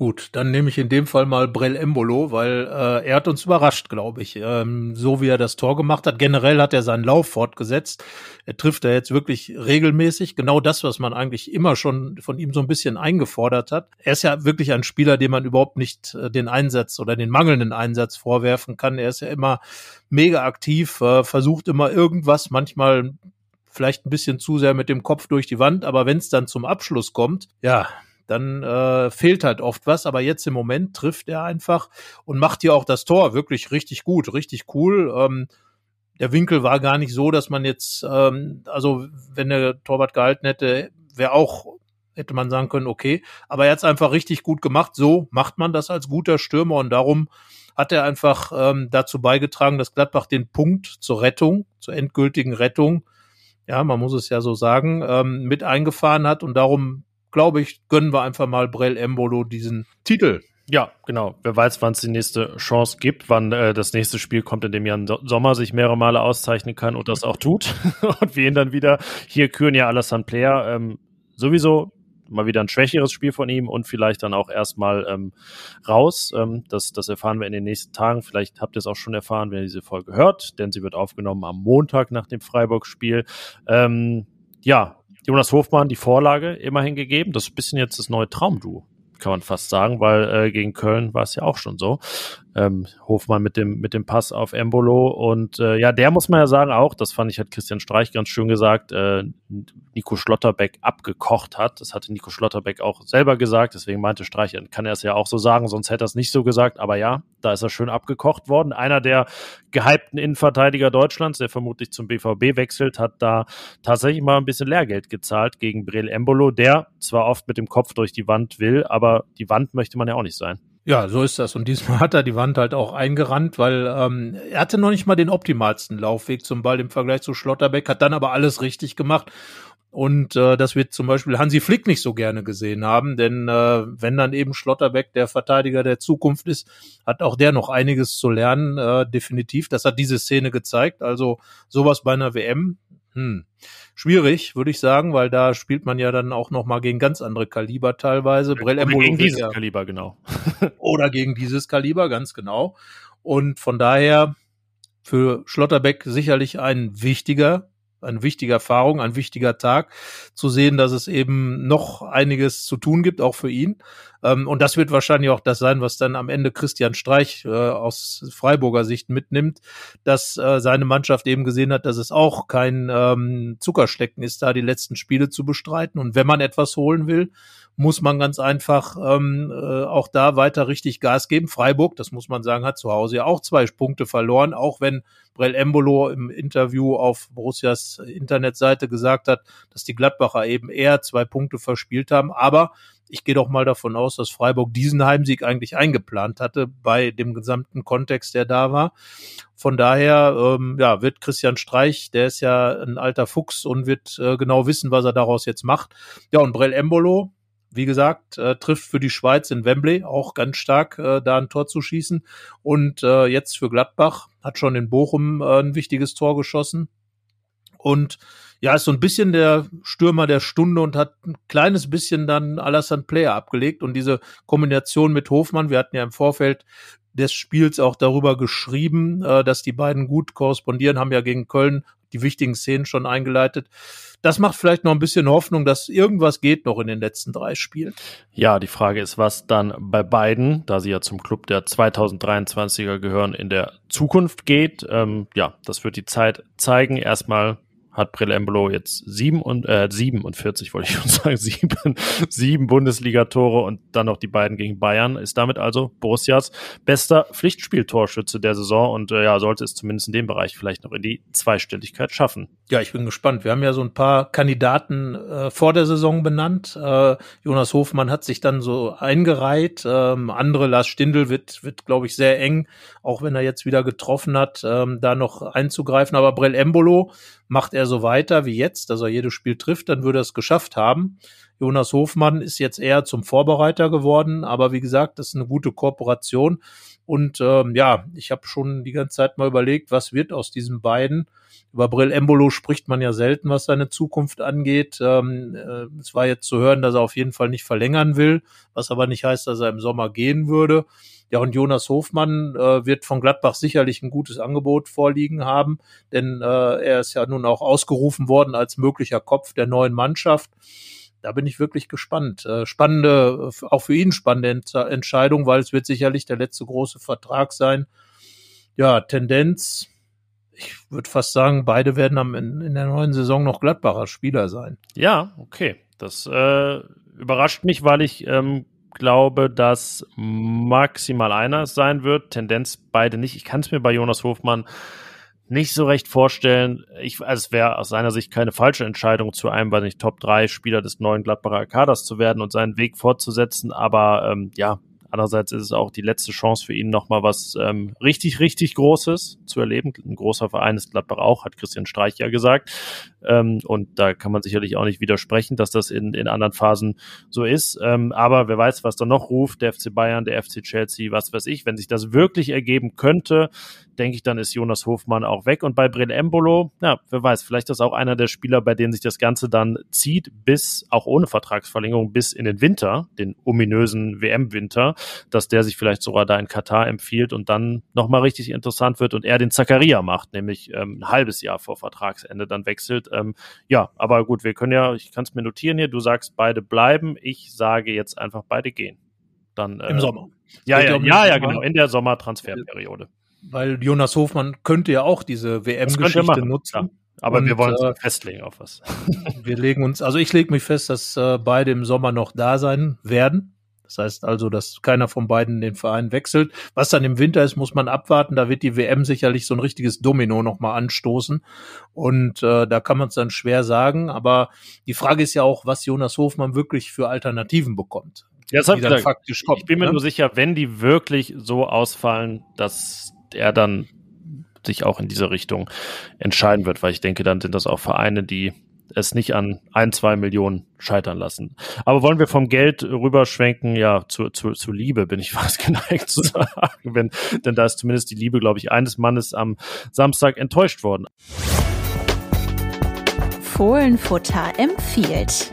Gut, dann nehme ich in dem Fall mal Brell Embolo, weil äh, er hat uns überrascht, glaube ich. Ähm, so wie er das Tor gemacht hat. Generell hat er seinen Lauf fortgesetzt. Er trifft er jetzt wirklich regelmäßig. Genau das, was man eigentlich immer schon von ihm so ein bisschen eingefordert hat. Er ist ja wirklich ein Spieler, dem man überhaupt nicht äh, den Einsatz oder den mangelnden Einsatz vorwerfen kann. Er ist ja immer mega aktiv, äh, versucht immer irgendwas, manchmal vielleicht ein bisschen zu sehr mit dem Kopf durch die Wand, aber wenn es dann zum Abschluss kommt, ja, dann äh, fehlt halt oft was. Aber jetzt im Moment trifft er einfach und macht hier auch das Tor wirklich richtig gut, richtig cool. Ähm, der Winkel war gar nicht so, dass man jetzt, ähm, also wenn der Torwart gehalten hätte, wäre auch, hätte man sagen können, okay. Aber er hat es einfach richtig gut gemacht. So macht man das als guter Stürmer und darum hat er einfach ähm, dazu beigetragen, dass Gladbach den Punkt zur Rettung, zur endgültigen Rettung, ja, man muss es ja so sagen, ähm, mit eingefahren hat und darum glaube ich, gönnen wir einfach mal Brell Embolo diesen Titel. Ja, genau. Wer weiß, wann es die nächste Chance gibt, wann äh, das nächste Spiel kommt, in dem Jan Sommer sich mehrere Male auszeichnen kann und das auch tut. und wir ihn dann wieder hier küren ja Alassane Player. Ähm, sowieso mal wieder ein schwächeres Spiel von ihm und vielleicht dann auch erstmal ähm, raus. Ähm, das, das erfahren wir in den nächsten Tagen. Vielleicht habt ihr es auch schon erfahren, wenn ihr diese Folge hört, denn sie wird aufgenommen am Montag nach dem Freiburg-Spiel. Ähm, ja, Jonas Hofmann die Vorlage immerhin gegeben. Das ist ein bisschen jetzt das neue Traumduo, kann man fast sagen, weil äh, gegen Köln war es ja auch schon so ähm, Hofmann mit dem, mit dem Pass auf Embolo. Und äh, ja, der muss man ja sagen auch, das fand ich, hat Christian Streich ganz schön gesagt, äh, Nico Schlotterbeck abgekocht hat. Das hatte Nico Schlotterbeck auch selber gesagt, deswegen meinte Streich, kann er es ja auch so sagen, sonst hätte er es nicht so gesagt. Aber ja, da ist er schön abgekocht worden. Einer der gehypten Innenverteidiger Deutschlands, der vermutlich zum BVB wechselt, hat da tatsächlich mal ein bisschen Lehrgeld gezahlt gegen Brel Embolo, der zwar oft mit dem Kopf durch die Wand will, aber die Wand möchte man ja auch nicht sein. Ja, so ist das. Und diesmal hat er die Wand halt auch eingerannt, weil ähm, er hatte noch nicht mal den optimalsten Laufweg zum Ball im Vergleich zu Schlotterbeck, hat dann aber alles richtig gemacht. Und äh, das wird zum Beispiel Hansi Flick nicht so gerne gesehen haben, denn äh, wenn dann eben Schlotterbeck der Verteidiger der Zukunft ist, hat auch der noch einiges zu lernen, äh, definitiv. Das hat diese Szene gezeigt. Also sowas bei einer WM, hm. Schwierig, würde ich sagen, weil da spielt man ja dann auch noch mal gegen ganz andere Kaliber teilweise. Brell Oder gegen dieses ja. Kaliber, genau. Oder gegen dieses Kaliber, ganz genau. Und von daher für Schlotterbeck sicherlich ein wichtiger eine wichtige Erfahrung, ein wichtiger Tag, zu sehen, dass es eben noch einiges zu tun gibt, auch für ihn. Ähm, und das wird wahrscheinlich auch das sein, was dann am Ende Christian Streich äh, aus Freiburger Sicht mitnimmt, dass äh, seine Mannschaft eben gesehen hat, dass es auch kein ähm, Zuckerschlecken ist, da die letzten Spiele zu bestreiten. Und wenn man etwas holen will, muss man ganz einfach ähm, äh, auch da weiter richtig Gas geben. Freiburg, das muss man sagen, hat zu Hause ja auch zwei Punkte verloren, auch wenn Brell Embolo im Interview auf Borussias Internetseite gesagt hat, dass die Gladbacher eben eher zwei Punkte verspielt haben. Aber ich gehe doch mal davon aus, dass Freiburg diesen Heimsieg eigentlich eingeplant hatte bei dem gesamten Kontext, der da war. Von daher, ähm, ja, wird Christian Streich, der ist ja ein alter Fuchs und wird äh, genau wissen, was er daraus jetzt macht. Ja, und Brell Embolo, wie gesagt, äh, trifft für die Schweiz in Wembley auch ganz stark, äh, da ein Tor zu schießen. Und äh, jetzt für Gladbach hat schon in Bochum äh, ein wichtiges Tor geschossen. Und ja, ist so ein bisschen der Stürmer der Stunde und hat ein kleines bisschen dann Alassane Player abgelegt. Und diese Kombination mit Hofmann, wir hatten ja im Vorfeld des Spiels auch darüber geschrieben, äh, dass die beiden gut korrespondieren, haben ja gegen Köln die wichtigen Szenen schon eingeleitet. Das macht vielleicht noch ein bisschen Hoffnung, dass irgendwas geht noch in den letzten drei Spielen. Ja, die Frage ist, was dann bei beiden, da sie ja zum Club der 2023er gehören, in der Zukunft geht. Ähm, ja, das wird die Zeit zeigen. Erstmal hat Brillembolo jetzt sieben und äh, 47, wollte ich schon sagen, sieben, sieben Bundesliga-Tore und dann noch die beiden gegen Bayern. Ist damit also Borussias bester Pflichtspieltorschütze der Saison und äh, ja, sollte es zumindest in dem Bereich vielleicht noch in die Zweistelligkeit schaffen. Ja, ich bin gespannt. Wir haben ja so ein paar Kandidaten äh, vor der Saison benannt. Äh, Jonas Hofmann hat sich dann so eingereiht. Ähm, andere, Lars Stindl wird, wird glaube ich, sehr eng, auch wenn er jetzt wieder getroffen hat, ähm, da noch einzugreifen. Aber Brell Embolo macht er so weiter wie jetzt, dass er jedes Spiel trifft, dann würde er es geschafft haben. Jonas Hofmann ist jetzt eher zum Vorbereiter geworden, aber wie gesagt, das ist eine gute Kooperation. Und ähm, ja, ich habe schon die ganze Zeit mal überlegt, was wird aus diesen beiden. Über Brill Embolo spricht man ja selten, was seine Zukunft angeht. Ähm, äh, es war jetzt zu hören, dass er auf jeden Fall nicht verlängern will, was aber nicht heißt, dass er im Sommer gehen würde. Ja, und Jonas Hofmann äh, wird von Gladbach sicherlich ein gutes Angebot vorliegen haben, denn äh, er ist ja nun auch ausgerufen worden als möglicher Kopf der neuen Mannschaft. Da bin ich wirklich gespannt. Äh, spannende, auch für ihn spannende Entscheidung, weil es wird sicherlich der letzte große Vertrag sein. Ja, Tendenz ich würde fast sagen, beide werden am, in, in, der neuen Saison noch Gladbacher Spieler sein. Ja, okay. Das äh, überrascht mich, weil ich ähm, glaube, dass maximal einer sein wird. Tendenz beide nicht. Ich kann es mir bei Jonas Hofmann nicht so recht vorstellen. Ich, also es wäre aus seiner Sicht keine falsche Entscheidung, zu einem bei den Top 3 Spieler des neuen Gladbacher Kaders zu werden und seinen Weg fortzusetzen. Aber ähm, ja, Andererseits ist es auch die letzte Chance für ihn, nochmal was ähm, richtig, richtig Großes zu erleben. Ein großer Verein ist Gladbach auch, hat Christian Streich ja gesagt. Ähm, und da kann man sicherlich auch nicht widersprechen, dass das in, in anderen Phasen so ist. Ähm, aber wer weiß, was da noch ruft, der FC Bayern, der FC Chelsea, was weiß ich. Wenn sich das wirklich ergeben könnte, denke ich, dann ist Jonas Hofmann auch weg. Und bei Brel Embolo, ja, wer weiß, vielleicht ist auch einer der Spieler, bei denen sich das Ganze dann zieht, bis, auch ohne Vertragsverlängerung, bis in den Winter, den ominösen WM-Winter, dass der sich vielleicht sogar da in Katar empfiehlt und dann nochmal richtig interessant wird und er den Zakaria macht, nämlich ähm, ein halbes Jahr vor Vertragsende dann wechselt. Ähm, ja, aber gut, wir können ja, ich kann es mir notieren hier, du sagst beide bleiben, ich sage jetzt einfach beide gehen. Dann, äh, Im Sommer. Ja, ja, ja, ja, genau, in der Sommertransferperiode. Weil Jonas Hofmann könnte ja auch diese WM-Geschichte nutzen. Ja. Aber und, wir wollen uns äh, festlegen auf was. wir legen uns, also ich lege mich fest, dass äh, beide im Sommer noch da sein werden. Das heißt also, dass keiner von beiden den Verein wechselt. Was dann im Winter ist, muss man abwarten. Da wird die WM sicherlich so ein richtiges Domino nochmal anstoßen. Und äh, da kann man es dann schwer sagen. Aber die Frage ist ja auch, was Jonas Hofmann wirklich für Alternativen bekommt. Ja, das die dann faktisch kommt, ich bin mir ne? nur sicher, wenn die wirklich so ausfallen, dass er dann sich auch in diese Richtung entscheiden wird, weil ich denke, dann sind das auch Vereine, die es nicht an ein, zwei Millionen scheitern lassen. Aber wollen wir vom Geld rüberschwenken, ja, zu, zu, zu Liebe bin ich fast geneigt zu sagen, wenn, denn da ist zumindest die Liebe, glaube ich, eines Mannes am Samstag enttäuscht worden. Fohlenfutter empfiehlt.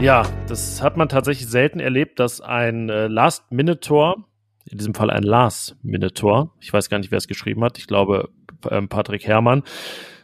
Ja, das hat man tatsächlich selten erlebt, dass ein äh, Last-Minute-Tor, in diesem Fall ein Last-Minute-Tor, ich weiß gar nicht, wer es geschrieben hat, ich glaube ähm, Patrick Herrmann,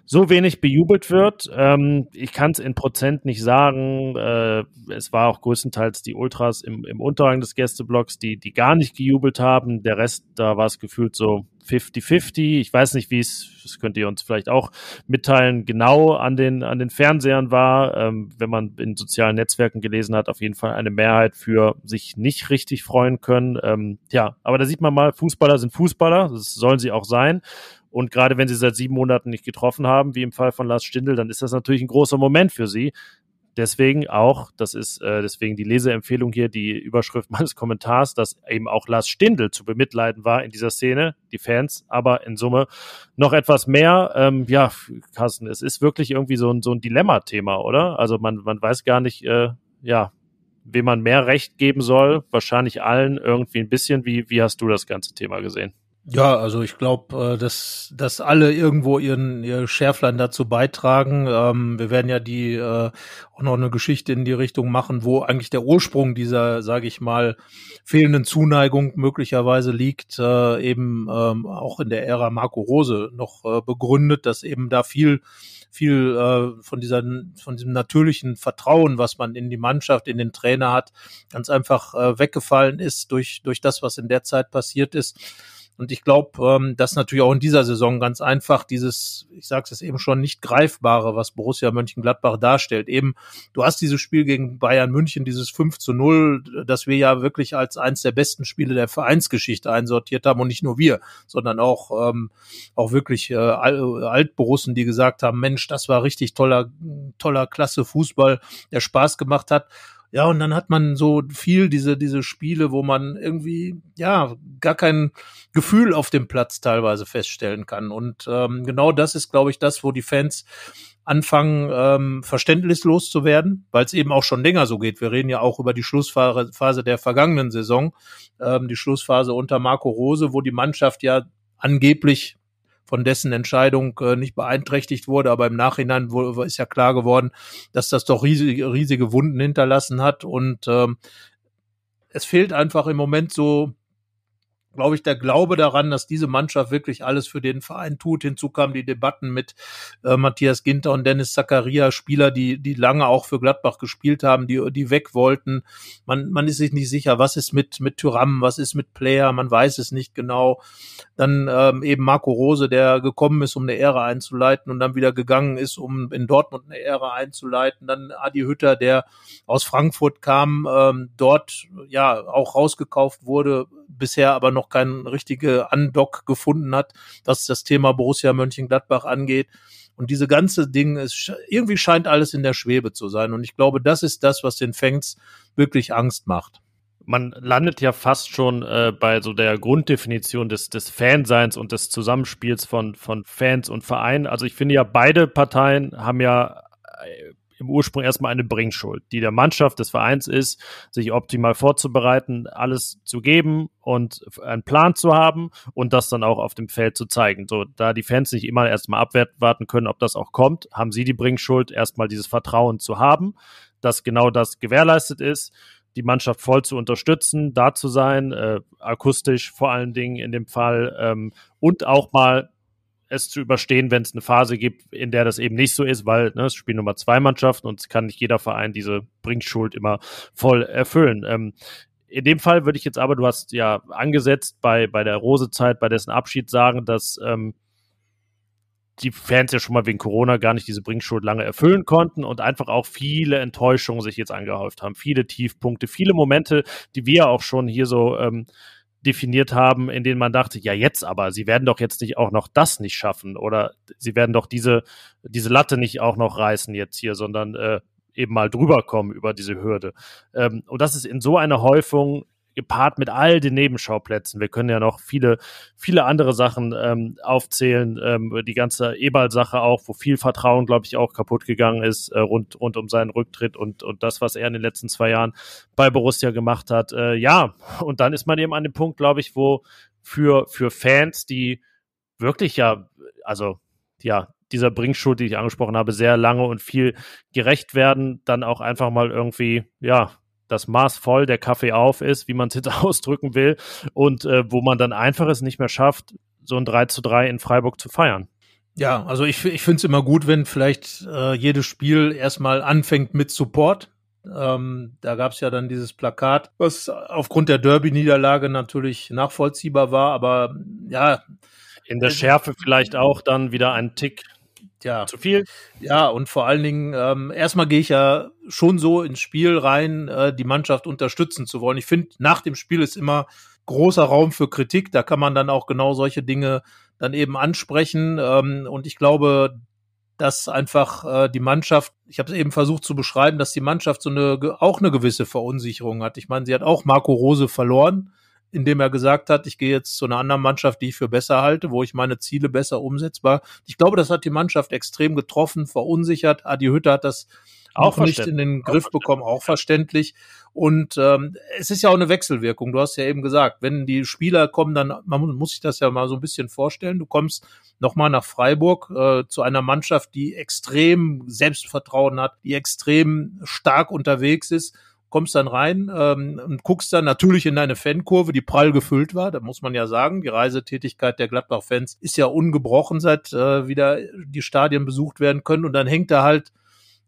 so wenig bejubelt wird. Ähm, ich kann es in Prozent nicht sagen. Äh, es war auch größtenteils die Ultras im, im Unterrang des Gästeblocks, die, die gar nicht gejubelt haben. Der Rest, da war es gefühlt so 50-50. Ich weiß nicht, wie es, das könnt ihr uns vielleicht auch mitteilen, genau an den, an den Fernsehern war. Ähm, wenn man in sozialen Netzwerken gelesen hat, auf jeden Fall eine Mehrheit für sich nicht richtig freuen können. Ähm, ja, aber da sieht man mal, Fußballer sind Fußballer. Das sollen sie auch sein. Und gerade wenn sie seit sieben Monaten nicht getroffen haben, wie im Fall von Lars Stindl, dann ist das natürlich ein großer Moment für sie. Deswegen auch, das ist äh, deswegen die Leseempfehlung hier, die Überschrift meines Kommentars, dass eben auch Lars Stindl zu bemitleiden war in dieser Szene, die Fans, aber in Summe noch etwas mehr. Ähm, ja, Carsten, es ist wirklich irgendwie so ein, so ein Dilemma-Thema, oder? Also man, man weiß gar nicht, äh, ja, wem man mehr Recht geben soll. Wahrscheinlich allen irgendwie ein bisschen. Wie, wie hast du das ganze Thema gesehen? Ja, also ich glaube, äh, dass, dass alle irgendwo ihren ihr Schärflein dazu beitragen. Ähm, wir werden ja die äh, auch noch eine Geschichte in die Richtung machen, wo eigentlich der Ursprung dieser, sage ich mal, fehlenden Zuneigung möglicherweise liegt, äh, eben ähm, auch in der Ära Marco Rose noch äh, begründet, dass eben da viel viel äh, von dieser von diesem natürlichen Vertrauen, was man in die Mannschaft, in den Trainer hat, ganz einfach äh, weggefallen ist durch durch das, was in der Zeit passiert ist. Und ich glaube, ähm, dass natürlich auch in dieser Saison ganz einfach dieses, ich sage es eben schon, nicht greifbare, was Borussia Mönchengladbach darstellt. Eben, du hast dieses Spiel gegen Bayern München, dieses 5 zu 0, das wir ja wirklich als eins der besten Spiele der Vereinsgeschichte einsortiert haben und nicht nur wir, sondern auch, ähm, auch wirklich äh, Altborussen, die gesagt haben, Mensch, das war richtig toller, toller, klasse Fußball, der Spaß gemacht hat. Ja, und dann hat man so viel diese, diese Spiele, wo man irgendwie, ja, gar kein Gefühl auf dem Platz teilweise feststellen kann. Und ähm, genau das ist, glaube ich, das, wo die Fans anfangen, ähm, verständnislos zu werden, weil es eben auch schon länger so geht. Wir reden ja auch über die Schlussphase der vergangenen Saison, ähm, die Schlussphase unter Marco Rose, wo die Mannschaft ja angeblich von dessen Entscheidung äh, nicht beeinträchtigt wurde, aber im Nachhinein wurde, ist ja klar geworden, dass das doch riesige, riesige Wunden hinterlassen hat. Und ähm, es fehlt einfach im Moment so glaube ich, der Glaube daran, dass diese Mannschaft wirklich alles für den Verein tut. Hinzu kamen die Debatten mit äh, Matthias Ginter und Dennis Zakaria, Spieler, die, die lange auch für Gladbach gespielt haben, die, die weg wollten. Man, man ist sich nicht sicher, was ist mit, mit Tyram, was ist mit Player, man weiß es nicht genau. Dann ähm, eben Marco Rose, der gekommen ist, um eine Ära einzuleiten und dann wieder gegangen ist, um in Dortmund eine Ära einzuleiten. Dann Adi Hütter, der aus Frankfurt kam, ähm, dort ja auch rausgekauft wurde, bisher aber noch kein richtige Andock gefunden hat, was das Thema Borussia Mönchengladbach angeht. Und diese ganze Ding ist, irgendwie scheint alles in der Schwebe zu sein. Und ich glaube, das ist das, was den Fans wirklich Angst macht man landet ja fast schon äh, bei so der Grunddefinition des, des Fanseins und des Zusammenspiels von, von Fans und Vereinen. Also ich finde ja, beide Parteien haben ja äh, im Ursprung erstmal eine Bringschuld, die der Mannschaft des Vereins ist, sich optimal vorzubereiten, alles zu geben und einen Plan zu haben und das dann auch auf dem Feld zu zeigen. So, da die Fans nicht immer erstmal abwarten können, ob das auch kommt, haben sie die Bringschuld, erstmal dieses Vertrauen zu haben, dass genau das gewährleistet ist die Mannschaft voll zu unterstützen, da zu sein, äh, akustisch vor allen Dingen in dem Fall ähm, und auch mal es zu überstehen, wenn es eine Phase gibt, in der das eben nicht so ist, weil ne, es spielen Nummer zwei Mannschaften und es kann nicht jeder Verein diese Bringschuld immer voll erfüllen. Ähm, in dem Fall würde ich jetzt aber, du hast ja angesetzt bei, bei der Rosezeit, bei dessen Abschied sagen, dass ähm, die Fans ja schon mal wegen Corona gar nicht diese Bringschuld lange erfüllen konnten und einfach auch viele Enttäuschungen sich jetzt angehäuft haben, viele Tiefpunkte, viele Momente, die wir auch schon hier so ähm, definiert haben, in denen man dachte, ja jetzt aber, sie werden doch jetzt nicht auch noch das nicht schaffen oder sie werden doch diese, diese Latte nicht auch noch reißen jetzt hier, sondern äh, eben mal drüber kommen über diese Hürde. Ähm, und das ist in so einer Häufung gepaart mit all den Nebenschauplätzen. Wir können ja noch viele, viele andere Sachen ähm, aufzählen. Ähm, die ganze Ebal-Sache auch, wo viel Vertrauen, glaube ich, auch kaputt gegangen ist äh, rund, rund um seinen Rücktritt und, und das, was er in den letzten zwei Jahren bei Borussia gemacht hat. Äh, ja, und dann ist man eben an dem Punkt, glaube ich, wo für, für Fans, die wirklich ja, also ja, dieser Bringschuld, die ich angesprochen habe, sehr lange und viel gerecht werden, dann auch einfach mal irgendwie, ja, das Maß voll, der Kaffee auf ist, wie man es jetzt ausdrücken will, und äh, wo man dann einfach es nicht mehr schafft, so ein 3 zu 3 in Freiburg zu feiern. Ja, also ich, ich finde es immer gut, wenn vielleicht äh, jedes Spiel erstmal anfängt mit Support. Ähm, da gab es ja dann dieses Plakat, was aufgrund der Derby-Niederlage natürlich nachvollziehbar war, aber ja. In der Schärfe vielleicht auch dann wieder ein Tick ja. Zu viel? Ja, und vor allen Dingen, ähm, erstmal gehe ich ja schon so ins Spiel rein, äh, die Mannschaft unterstützen zu wollen. Ich finde, nach dem Spiel ist immer großer Raum für Kritik. Da kann man dann auch genau solche Dinge dann eben ansprechen. Ähm, und ich glaube, dass einfach äh, die Mannschaft, ich habe es eben versucht zu beschreiben, dass die Mannschaft so eine auch eine gewisse Verunsicherung hat. Ich meine, sie hat auch Marco Rose verloren indem er gesagt hat, ich gehe jetzt zu einer anderen Mannschaft, die ich für besser halte, wo ich meine Ziele besser umsetzbar. Ich glaube, das hat die Mannschaft extrem getroffen, verunsichert. Adi Hütter hat das auch nicht in den Griff bekommen, auch verständlich. Und ähm, es ist ja auch eine Wechselwirkung. Du hast ja eben gesagt, wenn die Spieler kommen, dann man muss sich das ja mal so ein bisschen vorstellen. Du kommst nochmal nach Freiburg äh, zu einer Mannschaft, die extrem Selbstvertrauen hat, die extrem stark unterwegs ist kommst dann rein ähm, und guckst dann natürlich in deine Fankurve, die prall gefüllt war. Da muss man ja sagen, die Reisetätigkeit der Gladbach-Fans ist ja ungebrochen, seit äh, wieder die Stadien besucht werden können. Und dann hängt da halt,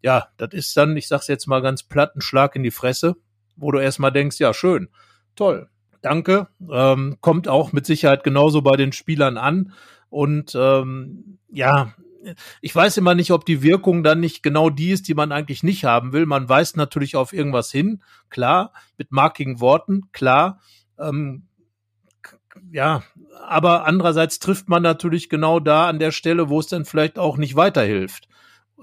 ja, das ist dann, ich sag's jetzt mal ganz platt, ein Schlag in die Fresse, wo du erstmal denkst, ja, schön, toll. danke. Ähm, kommt auch mit Sicherheit genauso bei den Spielern an. Und ähm, ja, ich weiß immer nicht, ob die Wirkung dann nicht genau die ist, die man eigentlich nicht haben will. Man weist natürlich auf irgendwas hin, klar, mit markigen Worten, klar. Ähm, ja, aber andererseits trifft man natürlich genau da an der Stelle, wo es dann vielleicht auch nicht weiterhilft,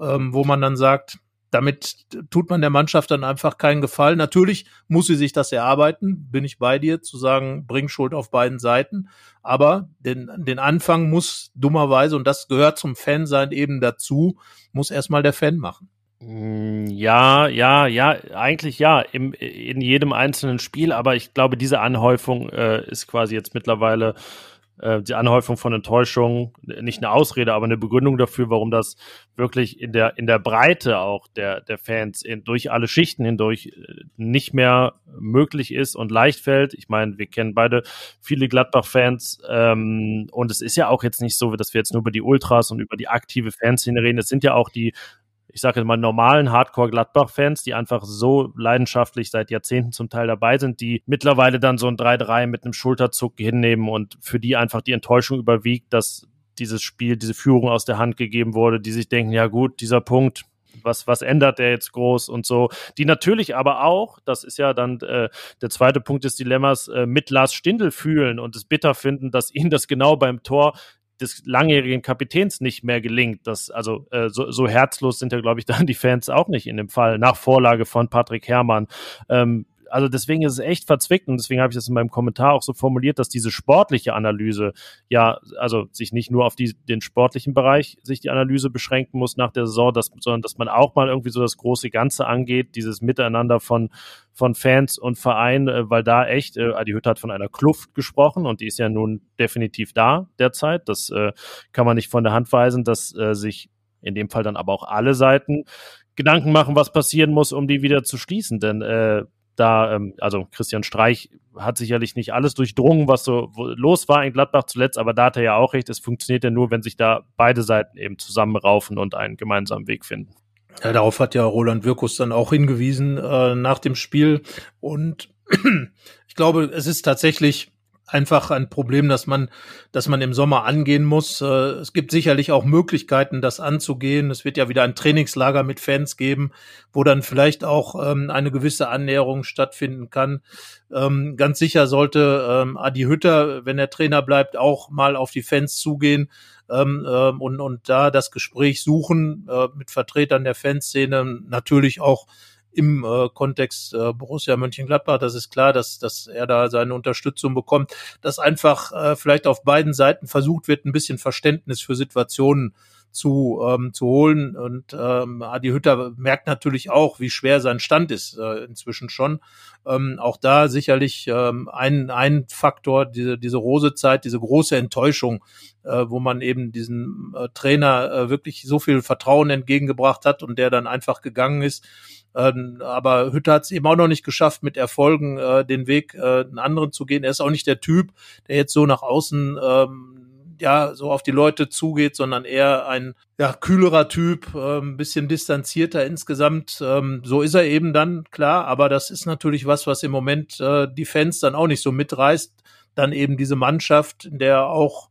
ähm, wo man dann sagt, damit tut man der Mannschaft dann einfach keinen Gefallen. Natürlich muss sie sich das erarbeiten, bin ich bei dir, zu sagen, bring Schuld auf beiden Seiten. Aber den, den Anfang muss dummerweise, und das gehört zum Fansein eben dazu, muss erstmal der Fan machen. Mm, ja, ja, ja, eigentlich ja, im, in jedem einzelnen Spiel, aber ich glaube, diese Anhäufung äh, ist quasi jetzt mittlerweile äh, die Anhäufung von Enttäuschung nicht eine Ausrede, aber eine Begründung dafür, warum das wirklich in der, in der Breite auch der, der Fans in, durch alle Schichten hindurch äh, nicht mehr möglich ist und leicht fällt. Ich meine, wir kennen beide viele Gladbach-Fans ähm, und es ist ja auch jetzt nicht so, dass wir jetzt nur über die Ultras und über die aktive Fanszene reden. Es sind ja auch die ich sage mal, normalen Hardcore-Gladbach-Fans, die einfach so leidenschaftlich seit Jahrzehnten zum Teil dabei sind, die mittlerweile dann so ein 3-3 mit einem Schulterzuck hinnehmen und für die einfach die Enttäuschung überwiegt, dass dieses Spiel, diese Führung aus der Hand gegeben wurde, die sich denken, ja gut, dieser Punkt, was, was ändert der jetzt groß und so. Die natürlich aber auch, das ist ja dann äh, der zweite Punkt des Dilemmas, äh, mit Lars Stindl fühlen und es bitter finden, dass ihnen das genau beim Tor des langjährigen Kapitäns nicht mehr gelingt. Das, also äh, so, so herzlos sind ja, glaube ich, dann die Fans auch nicht in dem Fall, nach Vorlage von Patrick Herrmann. Ähm, also deswegen ist es echt verzwickt und deswegen habe ich das in meinem Kommentar auch so formuliert, dass diese sportliche Analyse ja, also sich nicht nur auf die, den sportlichen Bereich sich die Analyse beschränken muss nach der Saison, dass, sondern dass man auch mal irgendwie so das große Ganze angeht, dieses Miteinander von von Fans und Verein, äh, weil da echt, äh, Adi Hütte hat von einer Kluft gesprochen und die ist ja nun definitiv da derzeit. Das äh, kann man nicht von der Hand weisen, dass äh, sich in dem Fall dann aber auch alle Seiten Gedanken machen, was passieren muss, um die wieder zu schließen. Denn äh, da, ähm, also Christian Streich hat sicherlich nicht alles durchdrungen, was so los war in Gladbach zuletzt, aber da hat er ja auch recht, es funktioniert ja nur, wenn sich da beide Seiten eben zusammenraufen und einen gemeinsamen Weg finden. Ja, darauf hat ja Roland Wirkus dann auch hingewiesen äh, nach dem Spiel. Und ich glaube, es ist tatsächlich einfach ein Problem, dass man, dass man im Sommer angehen muss. Äh, es gibt sicherlich auch Möglichkeiten, das anzugehen. Es wird ja wieder ein Trainingslager mit Fans geben, wo dann vielleicht auch ähm, eine gewisse Annäherung stattfinden kann. Ähm, ganz sicher sollte ähm, Adi Hütter, wenn er Trainer bleibt, auch mal auf die Fans zugehen und, und da das Gespräch suchen äh, mit Vertretern der Fanszene, natürlich auch im äh, Kontext äh, Borussia Mönchengladbach. Das ist klar, dass, dass er da seine Unterstützung bekommt, dass einfach äh, vielleicht auf beiden Seiten versucht wird, ein bisschen Verständnis für Situationen zu, ähm, zu holen. Und ähm, Adi Hütter merkt natürlich auch, wie schwer sein Stand ist äh, inzwischen schon. Ähm, auch da sicherlich ähm, ein, ein Faktor, diese, diese Rosezeit, diese große Enttäuschung, äh, wo man eben diesen äh, Trainer äh, wirklich so viel Vertrauen entgegengebracht hat und der dann einfach gegangen ist. Ähm, aber Hütter hat es eben auch noch nicht geschafft, mit Erfolgen äh, den Weg äh, einen anderen zu gehen. Er ist auch nicht der Typ, der jetzt so nach außen ähm, ja so auf die Leute zugeht, sondern eher ein ja, kühlerer Typ, äh, ein bisschen distanzierter insgesamt. Ähm, so ist er eben dann, klar, aber das ist natürlich was, was im Moment äh, die Fans dann auch nicht so mitreißt. Dann eben diese Mannschaft, in der auch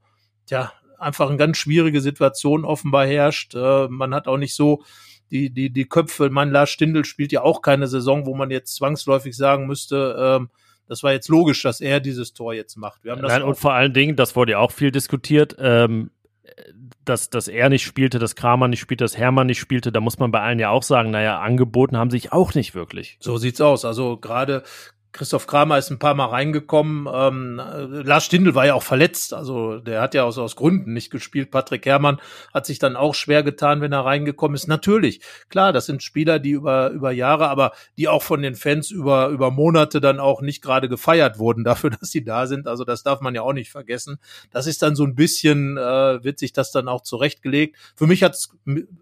ja einfach eine ganz schwierige Situation offenbar herrscht. Äh, man hat auch nicht so die, die, die Köpfe. Mein Lars Stindl spielt ja auch keine Saison, wo man jetzt zwangsläufig sagen müsste, ähm, das war jetzt logisch, dass er dieses Tor jetzt macht. Wir haben das Nein, und vor allen Dingen, das wurde ja auch viel diskutiert, ähm, dass, dass er nicht spielte, dass Kramer nicht spielte, dass Hermann nicht spielte, da muss man bei allen ja auch sagen, naja, angeboten haben sich auch nicht wirklich. So sieht's aus. Also gerade Christoph Kramer ist ein paar Mal reingekommen. Ähm, Lars Stindl war ja auch verletzt, also der hat ja aus, aus Gründen nicht gespielt. Patrick Herrmann hat sich dann auch schwer getan, wenn er reingekommen ist. Natürlich, klar, das sind Spieler, die über, über Jahre, aber die auch von den Fans über, über Monate dann auch nicht gerade gefeiert wurden dafür, dass sie da sind. Also das darf man ja auch nicht vergessen. Das ist dann so ein bisschen, äh, wird sich das dann auch zurechtgelegt. Für mich hat's,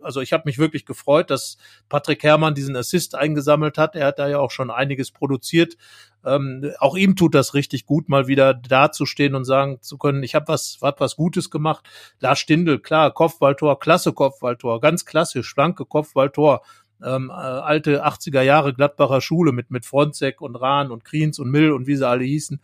also ich habe mich wirklich gefreut, dass Patrick Herrmann diesen Assist eingesammelt hat. Er hat da ja auch schon einiges produziert. Ähm, auch ihm tut das richtig gut, mal wieder dazustehen und sagen zu können, ich habe was, hab was Gutes gemacht. Lars Stindl, klar, Kopfballtor, klasse Kopfballtor, ganz klassisch, schlanke Kopfballtor. ähm, äh, alte 80er Jahre Gladbacher Schule mit, mit Fronzek und Rahn und Kriens und Mill und wie sie alle hießen.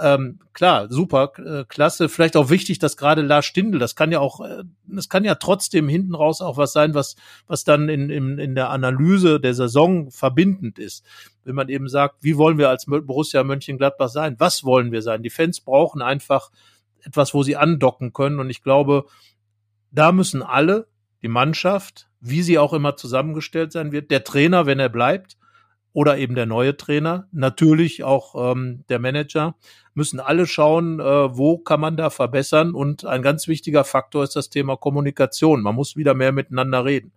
Ähm, klar, super, äh, klasse. Vielleicht auch wichtig, dass gerade Lars Stindl, das kann ja auch, äh, das kann ja trotzdem hinten raus auch was sein, was, was dann in, in, in der Analyse der Saison verbindend ist. Wenn man eben sagt, wie wollen wir als Borussia Mönchengladbach sein? Was wollen wir sein? Die Fans brauchen einfach etwas, wo sie andocken können. Und ich glaube, da müssen alle, die Mannschaft, wie sie auch immer zusammengestellt sein wird, der Trainer, wenn er bleibt, oder eben der neue Trainer, natürlich auch ähm, der Manager, müssen alle schauen, äh, wo kann man da verbessern. Und ein ganz wichtiger Faktor ist das Thema Kommunikation. Man muss wieder mehr miteinander reden.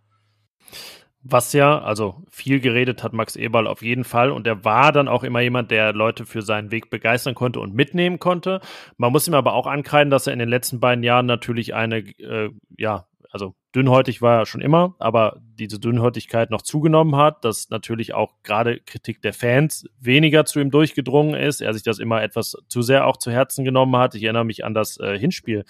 Was ja, also viel geredet hat Max Eberl auf jeden Fall und er war dann auch immer jemand, der Leute für seinen Weg begeistern konnte und mitnehmen konnte. Man muss ihm aber auch ankreiden, dass er in den letzten beiden Jahren natürlich eine, äh, ja, also dünnhäutig war er schon immer, aber diese Dünnhäutigkeit noch zugenommen hat, dass natürlich auch gerade Kritik der Fans weniger zu ihm durchgedrungen ist, er sich das immer etwas zu sehr auch zu Herzen genommen hat. Ich erinnere mich an das äh, Hinspiel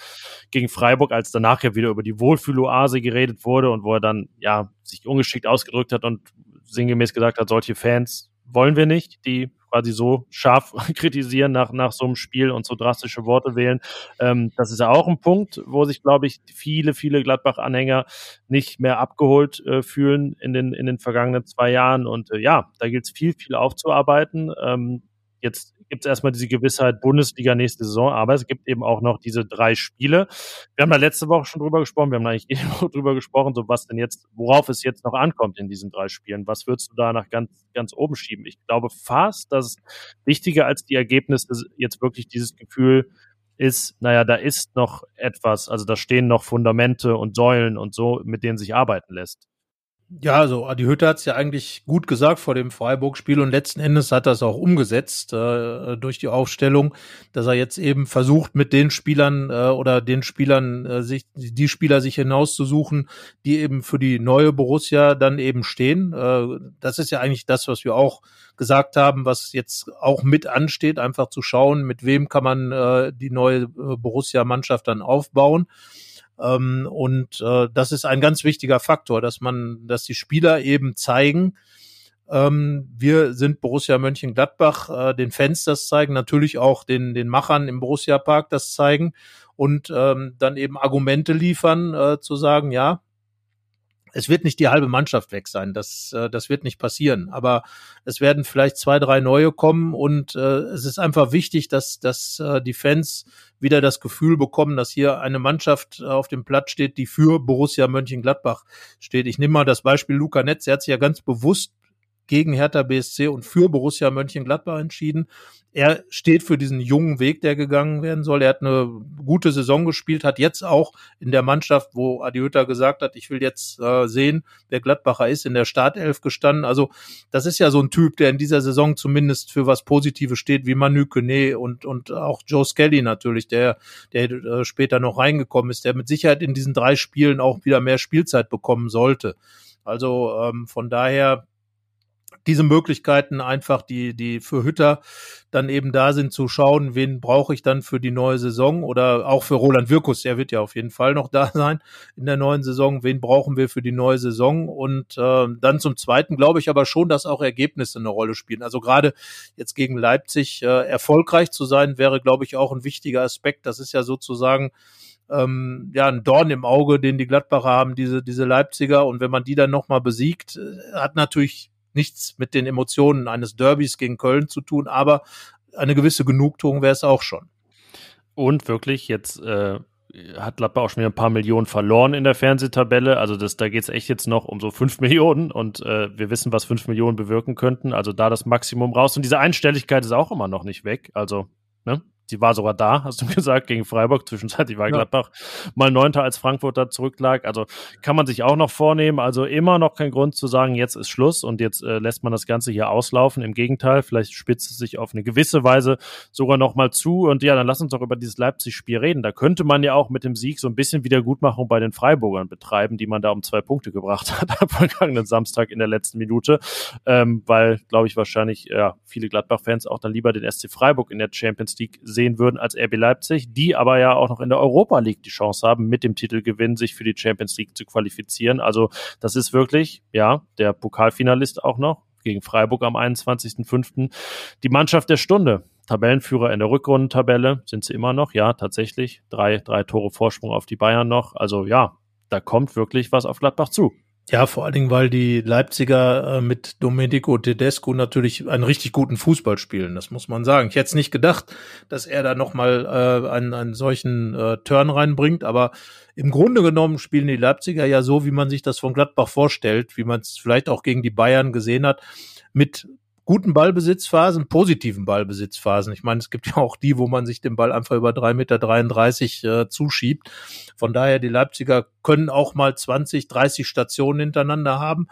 gegen Freiburg, als danach ja wieder über die Wohlfühloase geredet wurde und wo er dann ja sich ungeschickt ausgedrückt hat und sinngemäß gesagt hat, solche Fans wollen wir nicht, die quasi so scharf kritisieren nach, nach so einem Spiel und so drastische Worte wählen. Ähm, das ist ja auch ein Punkt, wo sich, glaube ich, viele, viele Gladbach-Anhänger nicht mehr abgeholt äh, fühlen in den, in den vergangenen zwei Jahren. Und äh, ja, da gilt es viel, viel aufzuarbeiten. Ähm, jetzt gibt es erstmal diese Gewissheit Bundesliga nächste Saison, aber es gibt eben auch noch diese drei Spiele. Wir haben da letzte Woche schon drüber gesprochen, wir haben eigentlich eh drüber gesprochen, so was denn jetzt, worauf es jetzt noch ankommt in diesen drei Spielen. Was würdest du da nach ganz, ganz oben schieben? Ich glaube fast, dass wichtiger als die Ergebnisse jetzt wirklich dieses Gefühl ist, naja, da ist noch etwas, also da stehen noch Fundamente und Säulen und so, mit denen sich arbeiten lässt. Ja, also Adi Hütte hat es ja eigentlich gut gesagt vor dem Freiburg-Spiel und letzten Endes hat es auch umgesetzt äh, durch die Aufstellung, dass er jetzt eben versucht, mit den Spielern äh, oder den Spielern äh, sich die Spieler sich hinauszusuchen, die eben für die neue Borussia dann eben stehen. Äh, das ist ja eigentlich das, was wir auch gesagt haben, was jetzt auch mit ansteht, einfach zu schauen, mit wem kann man äh, die neue äh, Borussia-Mannschaft dann aufbauen. Ähm, und äh, das ist ein ganz wichtiger Faktor, dass man, dass die Spieler eben zeigen, ähm, wir sind Borussia Mönchengladbach, äh, den Fans das zeigen, natürlich auch den, den Machern im Borussia Park das zeigen und ähm, dann eben Argumente liefern, äh, zu sagen, ja, es wird nicht die halbe Mannschaft weg sein, das, äh, das wird nicht passieren. Aber es werden vielleicht zwei, drei neue kommen und äh, es ist einfach wichtig, dass, dass äh, die Fans wieder das Gefühl bekommen, dass hier eine Mannschaft auf dem Platz steht, die für Borussia Mönchengladbach steht. Ich nehme mal das Beispiel Luca Netz, er hat sich ja ganz bewusst gegen Hertha BSC und für Borussia Mönchengladbach entschieden. Er steht für diesen jungen Weg, der gegangen werden soll. Er hat eine gute Saison gespielt, hat jetzt auch in der Mannschaft, wo Adi Hütter gesagt hat, ich will jetzt äh, sehen, wer Gladbacher ist, in der Startelf gestanden. Also das ist ja so ein Typ, der in dieser Saison zumindest für was Positives steht, wie Manu Kone und, und auch Joe Skelly natürlich, der, der äh, später noch reingekommen ist, der mit Sicherheit in diesen drei Spielen auch wieder mehr Spielzeit bekommen sollte. Also ähm, von daher diese Möglichkeiten einfach, die, die für Hütter dann eben da sind, zu schauen, wen brauche ich dann für die neue Saison oder auch für Roland Wirkus, der wird ja auf jeden Fall noch da sein in der neuen Saison, wen brauchen wir für die neue Saison und äh, dann zum Zweiten glaube ich aber schon, dass auch Ergebnisse eine Rolle spielen. Also gerade jetzt gegen Leipzig äh, erfolgreich zu sein, wäre glaube ich auch ein wichtiger Aspekt. Das ist ja sozusagen ähm, ja ein Dorn im Auge, den die Gladbacher haben, diese diese Leipziger und wenn man die dann nochmal besiegt, äh, hat natürlich nichts mit den Emotionen eines Derbys gegen Köln zu tun, aber eine gewisse Genugtuung wäre es auch schon. Und wirklich, jetzt äh, hat Gladbach auch schon wieder ein paar Millionen verloren in der Fernsehtabelle. Also das, da geht es echt jetzt noch um so fünf Millionen und äh, wir wissen, was fünf Millionen bewirken könnten. Also da das Maximum raus. Und diese Einstelligkeit ist auch immer noch nicht weg. Also, ne? Sie war sogar da, hast du gesagt, gegen Freiburg. Zwischenzeitlich war ja. Gladbach mal neunter als Frankfurt da zurücklag. Also kann man sich auch noch vornehmen. Also immer noch kein Grund zu sagen, jetzt ist Schluss und jetzt äh, lässt man das Ganze hier auslaufen. Im Gegenteil, vielleicht spitzt es sich auf eine gewisse Weise sogar noch mal zu. Und ja, dann lass uns doch über dieses Leipzig-Spiel reden. Da könnte man ja auch mit dem Sieg so ein bisschen Wiedergutmachung bei den Freiburgern betreiben, die man da um zwei Punkte gebracht hat am vergangenen Samstag in der letzten Minute. Ähm, weil, glaube ich, wahrscheinlich ja, viele Gladbach-Fans auch dann lieber den SC Freiburg in der Champions League sehen würden als RB Leipzig, die aber ja auch noch in der Europa League die Chance haben, mit dem Titelgewinn sich für die Champions League zu qualifizieren. Also das ist wirklich, ja, der Pokalfinalist auch noch gegen Freiburg am 21.05. Die Mannschaft der Stunde. Tabellenführer in der Rückrundentabelle sind sie immer noch, ja, tatsächlich. Drei, drei Tore Vorsprung auf die Bayern noch. Also ja, da kommt wirklich was auf Gladbach zu. Ja, vor allen Dingen, weil die Leipziger äh, mit Domenico Tedesco natürlich einen richtig guten Fußball spielen. Das muss man sagen. Ich hätte es nicht gedacht, dass er da nochmal äh, einen, einen solchen äh, Turn reinbringt. Aber im Grunde genommen spielen die Leipziger ja so, wie man sich das von Gladbach vorstellt, wie man es vielleicht auch gegen die Bayern gesehen hat, mit guten Ballbesitzphasen, positiven Ballbesitzphasen. Ich meine, es gibt ja auch die, wo man sich den Ball einfach über 3,33 Meter äh, zuschiebt. Von daher, die Leipziger können auch mal 20, 30 Stationen hintereinander haben.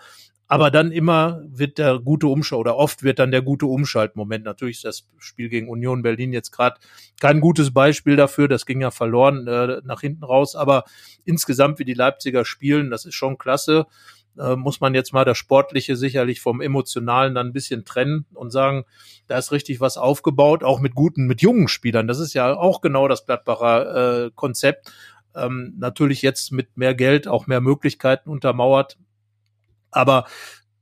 Aber dann immer wird der gute Umschalt oder oft wird dann der gute Umschaltmoment. Natürlich ist das Spiel gegen Union Berlin jetzt gerade kein gutes Beispiel dafür. Das ging ja verloren äh, nach hinten raus. Aber insgesamt, wie die Leipziger spielen, das ist schon klasse äh, muss man jetzt mal das Sportliche sicherlich vom Emotionalen dann ein bisschen trennen und sagen, da ist richtig was aufgebaut, auch mit guten, mit jungen Spielern. Das ist ja auch genau das Gladbacher äh, Konzept. Ähm, natürlich jetzt mit mehr Geld auch mehr Möglichkeiten untermauert. Aber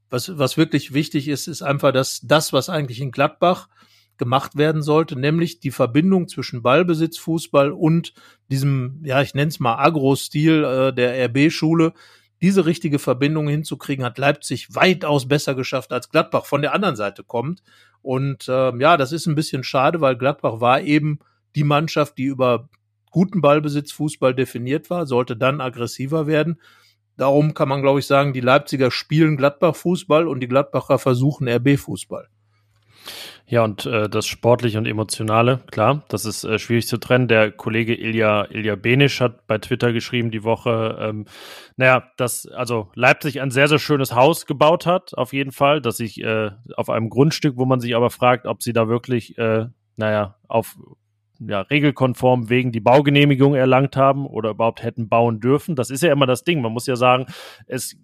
was, was wirklich wichtig ist, ist einfach, dass das, was eigentlich in Gladbach gemacht werden sollte, nämlich die Verbindung zwischen Ballbesitz, Fußball und diesem, ja, ich nenne es mal Agro-Stil äh, der RB-Schule, diese richtige Verbindung hinzukriegen, hat Leipzig weitaus besser geschafft, als Gladbach von der anderen Seite kommt. Und äh, ja, das ist ein bisschen schade, weil Gladbach war eben die Mannschaft, die über guten Ballbesitz Fußball definiert war, sollte dann aggressiver werden. Darum kann man, glaube ich, sagen, die Leipziger spielen Gladbach Fußball und die Gladbacher versuchen RB Fußball. Ja, und äh, das Sportliche und Emotionale, klar, das ist äh, schwierig zu trennen. Der Kollege Ilja, Ilja Benisch hat bei Twitter geschrieben die Woche, ähm, naja, dass also Leipzig ein sehr, sehr schönes Haus gebaut hat, auf jeden Fall, dass sich äh, auf einem Grundstück, wo man sich aber fragt, ob sie da wirklich, äh, naja, auf ja, regelkonform wegen die Baugenehmigung erlangt haben oder überhaupt hätten bauen dürfen. Das ist ja immer das Ding. Man muss ja sagen, es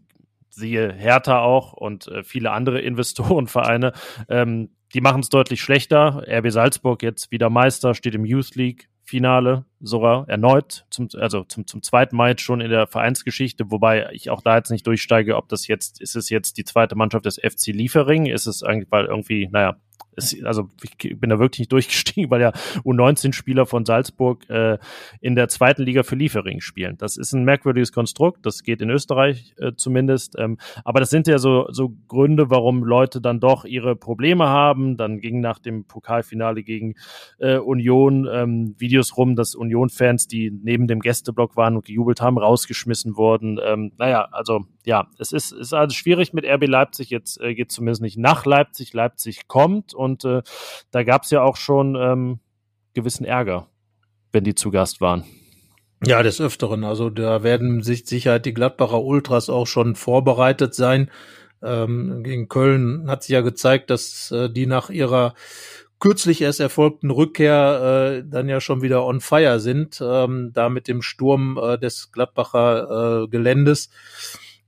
siehe Hertha auch und äh, viele andere Investorenvereine, ähm, die machen es deutlich schlechter. RB Salzburg jetzt wieder Meister, steht im Youth League Finale sogar erneut, zum, also zum, zum zweiten Mal jetzt schon in der Vereinsgeschichte, wobei ich auch da jetzt nicht durchsteige, ob das jetzt, ist es jetzt die zweite Mannschaft des FC Liefering, ist es eigentlich, weil irgendwie, naja, es, also ich bin da wirklich nicht durchgestiegen, weil ja U19-Spieler von Salzburg äh, in der zweiten Liga für Liefering spielen. Das ist ein merkwürdiges Konstrukt, das geht in Österreich äh, zumindest. Ähm, aber das sind ja so, so Gründe, warum Leute dann doch ihre Probleme haben. Dann ging nach dem Pokalfinale gegen äh, Union ähm, Videos rum, dass Union-Fans, die neben dem Gästeblock waren und gejubelt haben, rausgeschmissen wurden. Ähm, naja, also ja, es ist, ist also schwierig mit RB Leipzig. Jetzt äh, geht zumindest nicht nach Leipzig. Leipzig kommt und äh, da gab es ja auch schon ähm, gewissen Ärger, wenn die zu Gast waren. Ja, des Öfteren. Also da werden sich Sicherheit die Gladbacher Ultras auch schon vorbereitet sein. Ähm, gegen Köln hat sich ja gezeigt, dass äh, die nach ihrer kürzlich erst erfolgten Rückkehr äh, dann ja schon wieder on fire sind, ähm, da mit dem Sturm äh, des Gladbacher äh, Geländes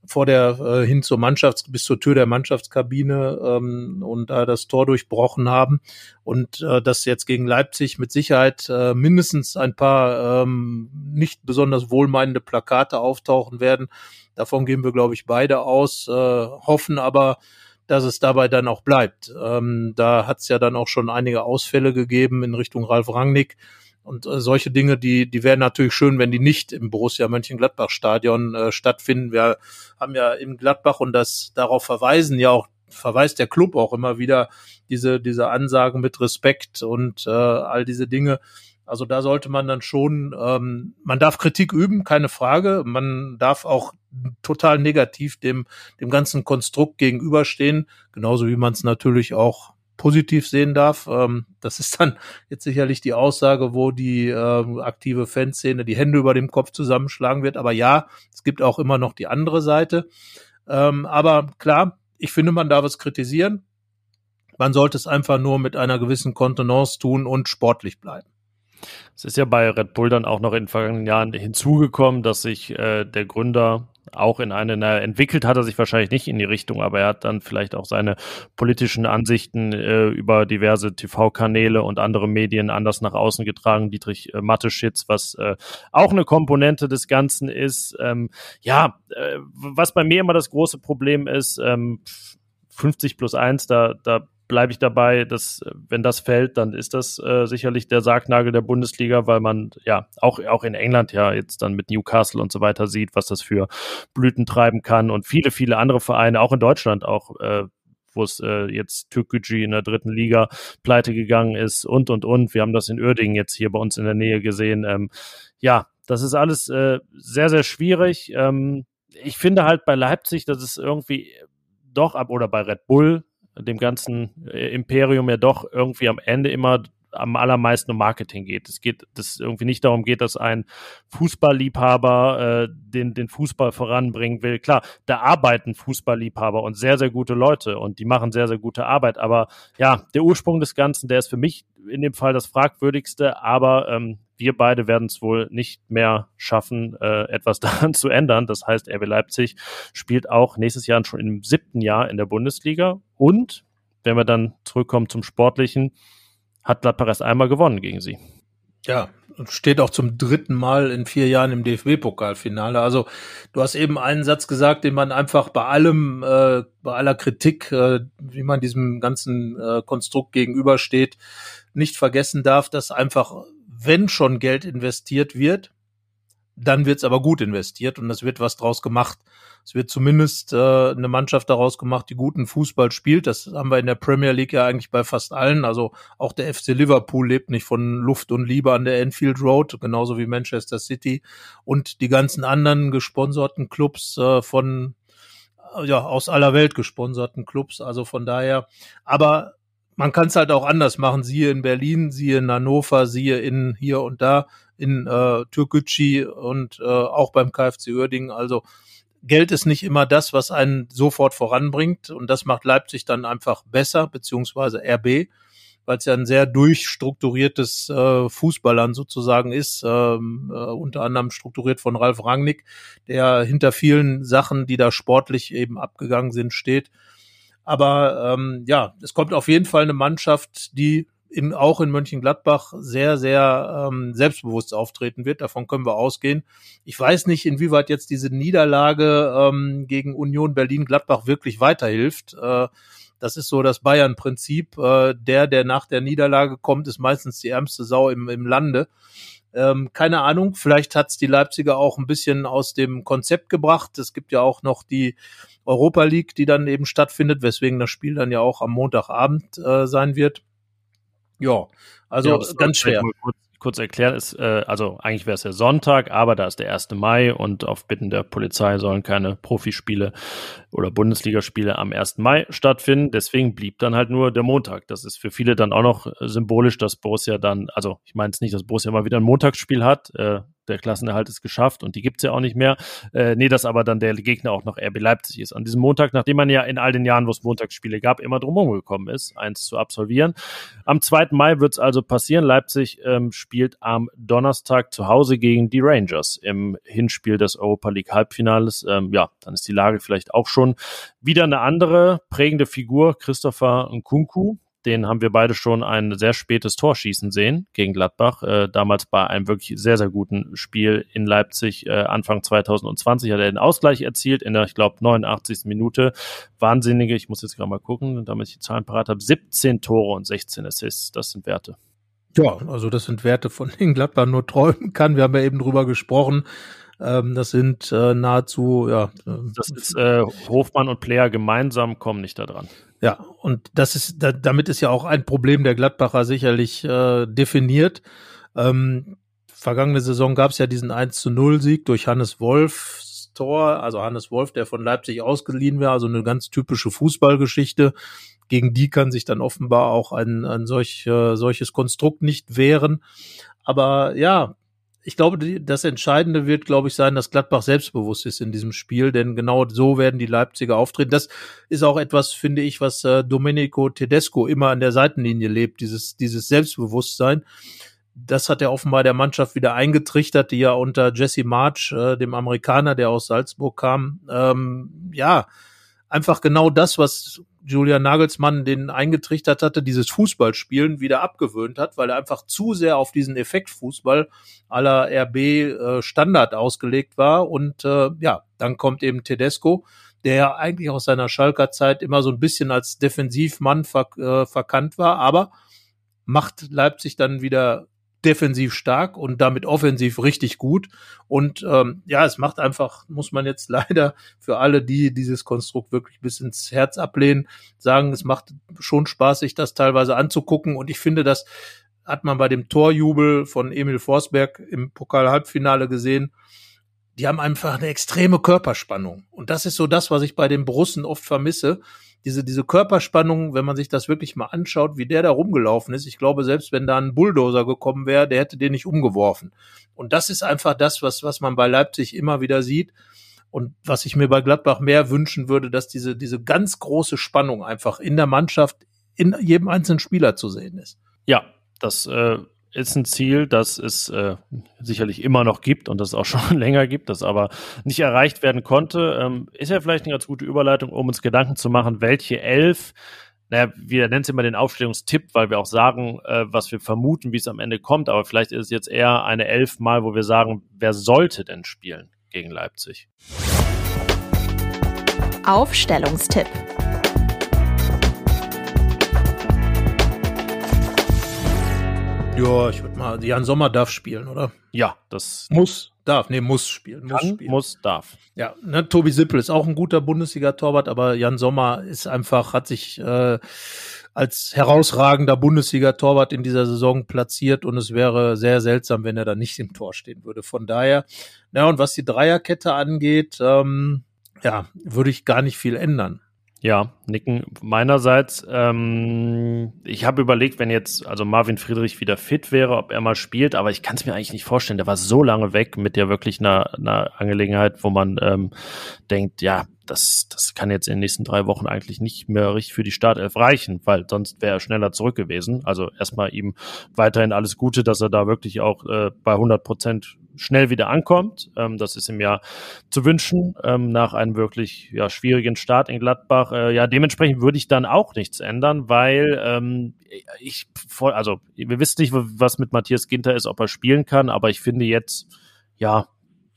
vor der äh, hin zur Mannschafts bis zur Tür der Mannschaftskabine ähm, und da das Tor durchbrochen haben und äh, dass jetzt gegen Leipzig mit Sicherheit äh, mindestens ein paar ähm, nicht besonders wohlmeinende Plakate auftauchen werden. Davon gehen wir glaube ich beide aus, äh, hoffen aber dass es dabei dann auch bleibt. Ähm, da hat es ja dann auch schon einige Ausfälle gegeben in Richtung Ralf Rangnick und äh, solche Dinge, die, die wären natürlich schön, wenn die nicht im Borussia Mönchengladbach-Stadion äh, stattfinden. Wir haben ja im Gladbach und das darauf verweisen ja auch verweist der Club auch immer wieder diese diese Ansagen mit Respekt und äh, all diese Dinge. Also da sollte man dann schon, ähm, man darf Kritik üben, keine Frage. Man darf auch total negativ dem dem ganzen Konstrukt gegenüberstehen, genauso wie man es natürlich auch positiv sehen darf. Ähm, das ist dann jetzt sicherlich die Aussage, wo die äh, aktive Fanszene die Hände über dem Kopf zusammenschlagen wird. Aber ja, es gibt auch immer noch die andere Seite. Ähm, aber klar, ich finde, man darf es kritisieren. Man sollte es einfach nur mit einer gewissen Kontenance tun und sportlich bleiben. Es ist ja bei Red Bull dann auch noch in den vergangenen Jahren hinzugekommen, dass sich äh, der Gründer auch in eine, na, entwickelt hat er sich wahrscheinlich nicht in die Richtung, aber er hat dann vielleicht auch seine politischen Ansichten äh, über diverse TV-Kanäle und andere Medien anders nach außen getragen. Dietrich äh, Matteschitz, was äh, auch eine Komponente des Ganzen ist. Ähm, ja, äh, was bei mir immer das große Problem ist, ähm, 50 plus 1, da, da bleibe ich dabei, dass wenn das fällt, dann ist das äh, sicherlich der Sargnagel der Bundesliga, weil man ja auch auch in England ja jetzt dann mit Newcastle und so weiter sieht, was das für Blüten treiben kann und viele viele andere Vereine, auch in Deutschland auch äh, wo es äh, jetzt Türkgücü in der dritten Liga pleite gegangen ist und und und. Wir haben das in Uerdingen jetzt hier bei uns in der Nähe gesehen. Ähm, ja, das ist alles äh, sehr sehr schwierig. Ähm, ich finde halt bei Leipzig, dass es irgendwie doch ab oder bei Red Bull dem ganzen äh, Imperium ja doch irgendwie am Ende immer am allermeisten um Marketing geht. Es geht, dass irgendwie nicht darum geht, dass ein Fußballliebhaber äh, den, den Fußball voranbringen will. Klar, da arbeiten Fußballliebhaber und sehr, sehr gute Leute und die machen sehr, sehr gute Arbeit. Aber ja, der Ursprung des Ganzen, der ist für mich in dem Fall das fragwürdigste, aber ähm, wir beide werden es wohl nicht mehr schaffen, äh, etwas daran zu ändern. Das heißt, RB Leipzig spielt auch nächstes Jahr schon im siebten Jahr in der Bundesliga. Und wenn wir dann zurückkommen zum Sportlichen, hat Gladbach erst einmal gewonnen gegen sie. Ja, steht auch zum dritten Mal in vier Jahren im DFB-Pokalfinale. Also du hast eben einen Satz gesagt, den man einfach bei allem, äh, bei aller Kritik, äh, wie man diesem ganzen äh, Konstrukt gegenübersteht, nicht vergessen darf, dass einfach wenn schon Geld investiert wird, dann wird es aber gut investiert und es wird was draus gemacht. Es wird zumindest äh, eine Mannschaft daraus gemacht, die guten Fußball spielt. Das haben wir in der Premier League ja eigentlich bei fast allen. Also auch der FC Liverpool lebt nicht von Luft und Liebe an der Enfield Road, genauso wie Manchester City und die ganzen anderen gesponserten Clubs äh, von ja aus aller Welt gesponserten Clubs. Also von daher, aber man kann es halt auch anders machen. Siehe in Berlin, siehe in Hannover, siehe in hier und da, in äh, Türkgücü und äh, auch beim KfC Uerdingen. Also Geld ist nicht immer das, was einen sofort voranbringt. Und das macht Leipzig dann einfach besser, beziehungsweise RB, weil es ja ein sehr durchstrukturiertes äh, Fußballland sozusagen ist, ähm, äh, unter anderem strukturiert von Ralf Rangnick, der hinter vielen Sachen, die da sportlich eben abgegangen sind, steht. Aber ähm, ja, es kommt auf jeden Fall eine Mannschaft, die in, auch in Mönchengladbach sehr, sehr ähm, selbstbewusst auftreten wird. Davon können wir ausgehen. Ich weiß nicht, inwieweit jetzt diese Niederlage ähm, gegen Union Berlin-Gladbach wirklich weiterhilft. Äh, das ist so das Bayern-Prinzip. Äh, der, der nach der Niederlage kommt, ist meistens die ärmste Sau im, im Lande. Ähm, keine Ahnung, vielleicht hat's die Leipziger auch ein bisschen aus dem Konzept gebracht. Es gibt ja auch noch die Europa League, die dann eben stattfindet, weswegen das Spiel dann ja auch am Montagabend äh, sein wird. Ja, also ja, ganz schwer. Kurz, erklären ist, äh, also eigentlich wäre es ja Sonntag, aber da ist der 1. Mai und auf Bitten der Polizei sollen keine Profispiele oder Bundesligaspiele am 1. Mai stattfinden. Deswegen blieb dann halt nur der Montag. Das ist für viele dann auch noch symbolisch, dass Borussia dann, also ich meine es nicht, dass Borussia mal wieder ein Montagsspiel hat. Äh, der Klassenerhalt ist geschafft und die gibt's ja auch nicht mehr. Äh, nee, dass aber dann der Gegner auch noch RB Leipzig ist. An diesem Montag, nachdem man ja in all den Jahren, wo es Montagsspiele gab, immer drumherum gekommen ist, eins zu absolvieren. Am 2. Mai wird's also passieren. Leipzig ähm, spielt am Donnerstag zu Hause gegen die Rangers im Hinspiel des Europa League Halbfinales. Ähm, ja, dann ist die Lage vielleicht auch schon wieder eine andere prägende Figur, Christopher Nkunku, den haben wir beide schon ein sehr spätes Tor schießen sehen gegen Gladbach. Äh, damals bei einem wirklich sehr, sehr guten Spiel in Leipzig äh, Anfang 2020 hat er den Ausgleich erzielt in der, ich glaube, 89. Minute. Wahnsinnige, ich muss jetzt gerade mal gucken, damit ich die Zahlen parat habe, 17 Tore und 16 Assists. Das sind Werte. Ja, also das sind Werte, von denen Gladbach nur träumen kann. Wir haben ja eben drüber gesprochen. Ähm, das sind äh, nahezu, ja. Das ist äh, Hofmann und Player gemeinsam kommen nicht da dran. Ja, und das ist, da, damit ist ja auch ein Problem der Gladbacher sicherlich äh, definiert. Ähm, vergangene Saison gab es ja diesen 1 zu 0 Sieg durch Hannes Wolfs Tor, also Hannes Wolf, der von Leipzig ausgeliehen wäre, also eine ganz typische Fußballgeschichte. Gegen die kann sich dann offenbar auch ein, ein solch, äh, solches Konstrukt nicht wehren. Aber ja, ich glaube, das Entscheidende wird, glaube ich, sein, dass Gladbach selbstbewusst ist in diesem Spiel, denn genau so werden die Leipziger auftreten. Das ist auch etwas, finde ich, was äh, Domenico Tedesco immer an der Seitenlinie lebt, dieses, dieses Selbstbewusstsein. das hat er offenbar der Mannschaft wieder eingetrichtert, die ja unter Jesse March, äh, dem Amerikaner, der aus Salzburg kam, ähm, ja, einfach genau das, was Julian Nagelsmann den eingetrichtert hatte, dieses Fußballspielen wieder abgewöhnt hat, weil er einfach zu sehr auf diesen Effektfußball aller RB äh, Standard ausgelegt war. Und äh, ja, dann kommt eben Tedesco, der ja eigentlich aus seiner Schalker Zeit immer so ein bisschen als Defensivmann verk äh, verkannt war, aber macht Leipzig dann wieder defensiv stark und damit offensiv richtig gut. Und ähm, ja, es macht einfach, muss man jetzt leider für alle, die dieses Konstrukt wirklich bis ins Herz ablehnen, sagen, es macht schon Spaß, sich das teilweise anzugucken. Und ich finde, das hat man bei dem Torjubel von Emil Forsberg im Pokal-Halbfinale gesehen. Die haben einfach eine extreme Körperspannung. Und das ist so das, was ich bei den Brussen oft vermisse diese, diese Körperspannung, wenn man sich das wirklich mal anschaut, wie der da rumgelaufen ist, ich glaube, selbst wenn da ein Bulldozer gekommen wäre, der hätte den nicht umgeworfen. Und das ist einfach das, was, was man bei Leipzig immer wieder sieht. Und was ich mir bei Gladbach mehr wünschen würde, dass diese, diese ganz große Spannung einfach in der Mannschaft, in jedem einzelnen Spieler zu sehen ist. Ja, das äh, ist ein Ziel, das es äh, sicherlich immer noch gibt und das auch schon länger gibt, das aber nicht erreicht werden konnte. Ähm, ist ja vielleicht eine ganz gute Überleitung, um uns Gedanken zu machen, welche elf, naja, wir nennen es immer den Aufstellungstipp, weil wir auch sagen, äh, was wir vermuten, wie es am Ende kommt, aber vielleicht ist es jetzt eher eine elf Mal, wo wir sagen, wer sollte denn spielen gegen Leipzig? Aufstellungstipp. Ja, ich würde mal, Jan Sommer darf spielen, oder? Ja, das muss, darf, nee, muss spielen, muss kann, spielen. muss, darf. Ja, ne, Tobi Sippel ist auch ein guter Bundesliga-Torwart, aber Jan Sommer ist einfach, hat sich äh, als herausragender Bundesliga-Torwart in dieser Saison platziert und es wäre sehr seltsam, wenn er da nicht im Tor stehen würde. Von daher, ja, und was die Dreierkette angeht, ähm, ja, würde ich gar nicht viel ändern. Ja, Nicken meinerseits. Ähm, ich habe überlegt, wenn jetzt also Marvin Friedrich wieder fit wäre, ob er mal spielt, aber ich kann es mir eigentlich nicht vorstellen. Der war so lange weg mit der wirklich einer, einer Angelegenheit, wo man ähm, denkt, ja, das, das kann jetzt in den nächsten drei Wochen eigentlich nicht mehr richtig für die Startelf reichen, weil sonst wäre er schneller zurück gewesen. Also erstmal ihm weiterhin alles Gute, dass er da wirklich auch äh, bei 100 Prozent schnell wieder ankommt. Ähm, das ist ihm ja zu wünschen ähm, nach einem wirklich ja, schwierigen Start in Gladbach. Äh, ja, dementsprechend würde ich dann auch nichts ändern, weil ähm, ich also wir wissen nicht, was mit Matthias Ginter ist, ob er spielen kann, aber ich finde jetzt, ja,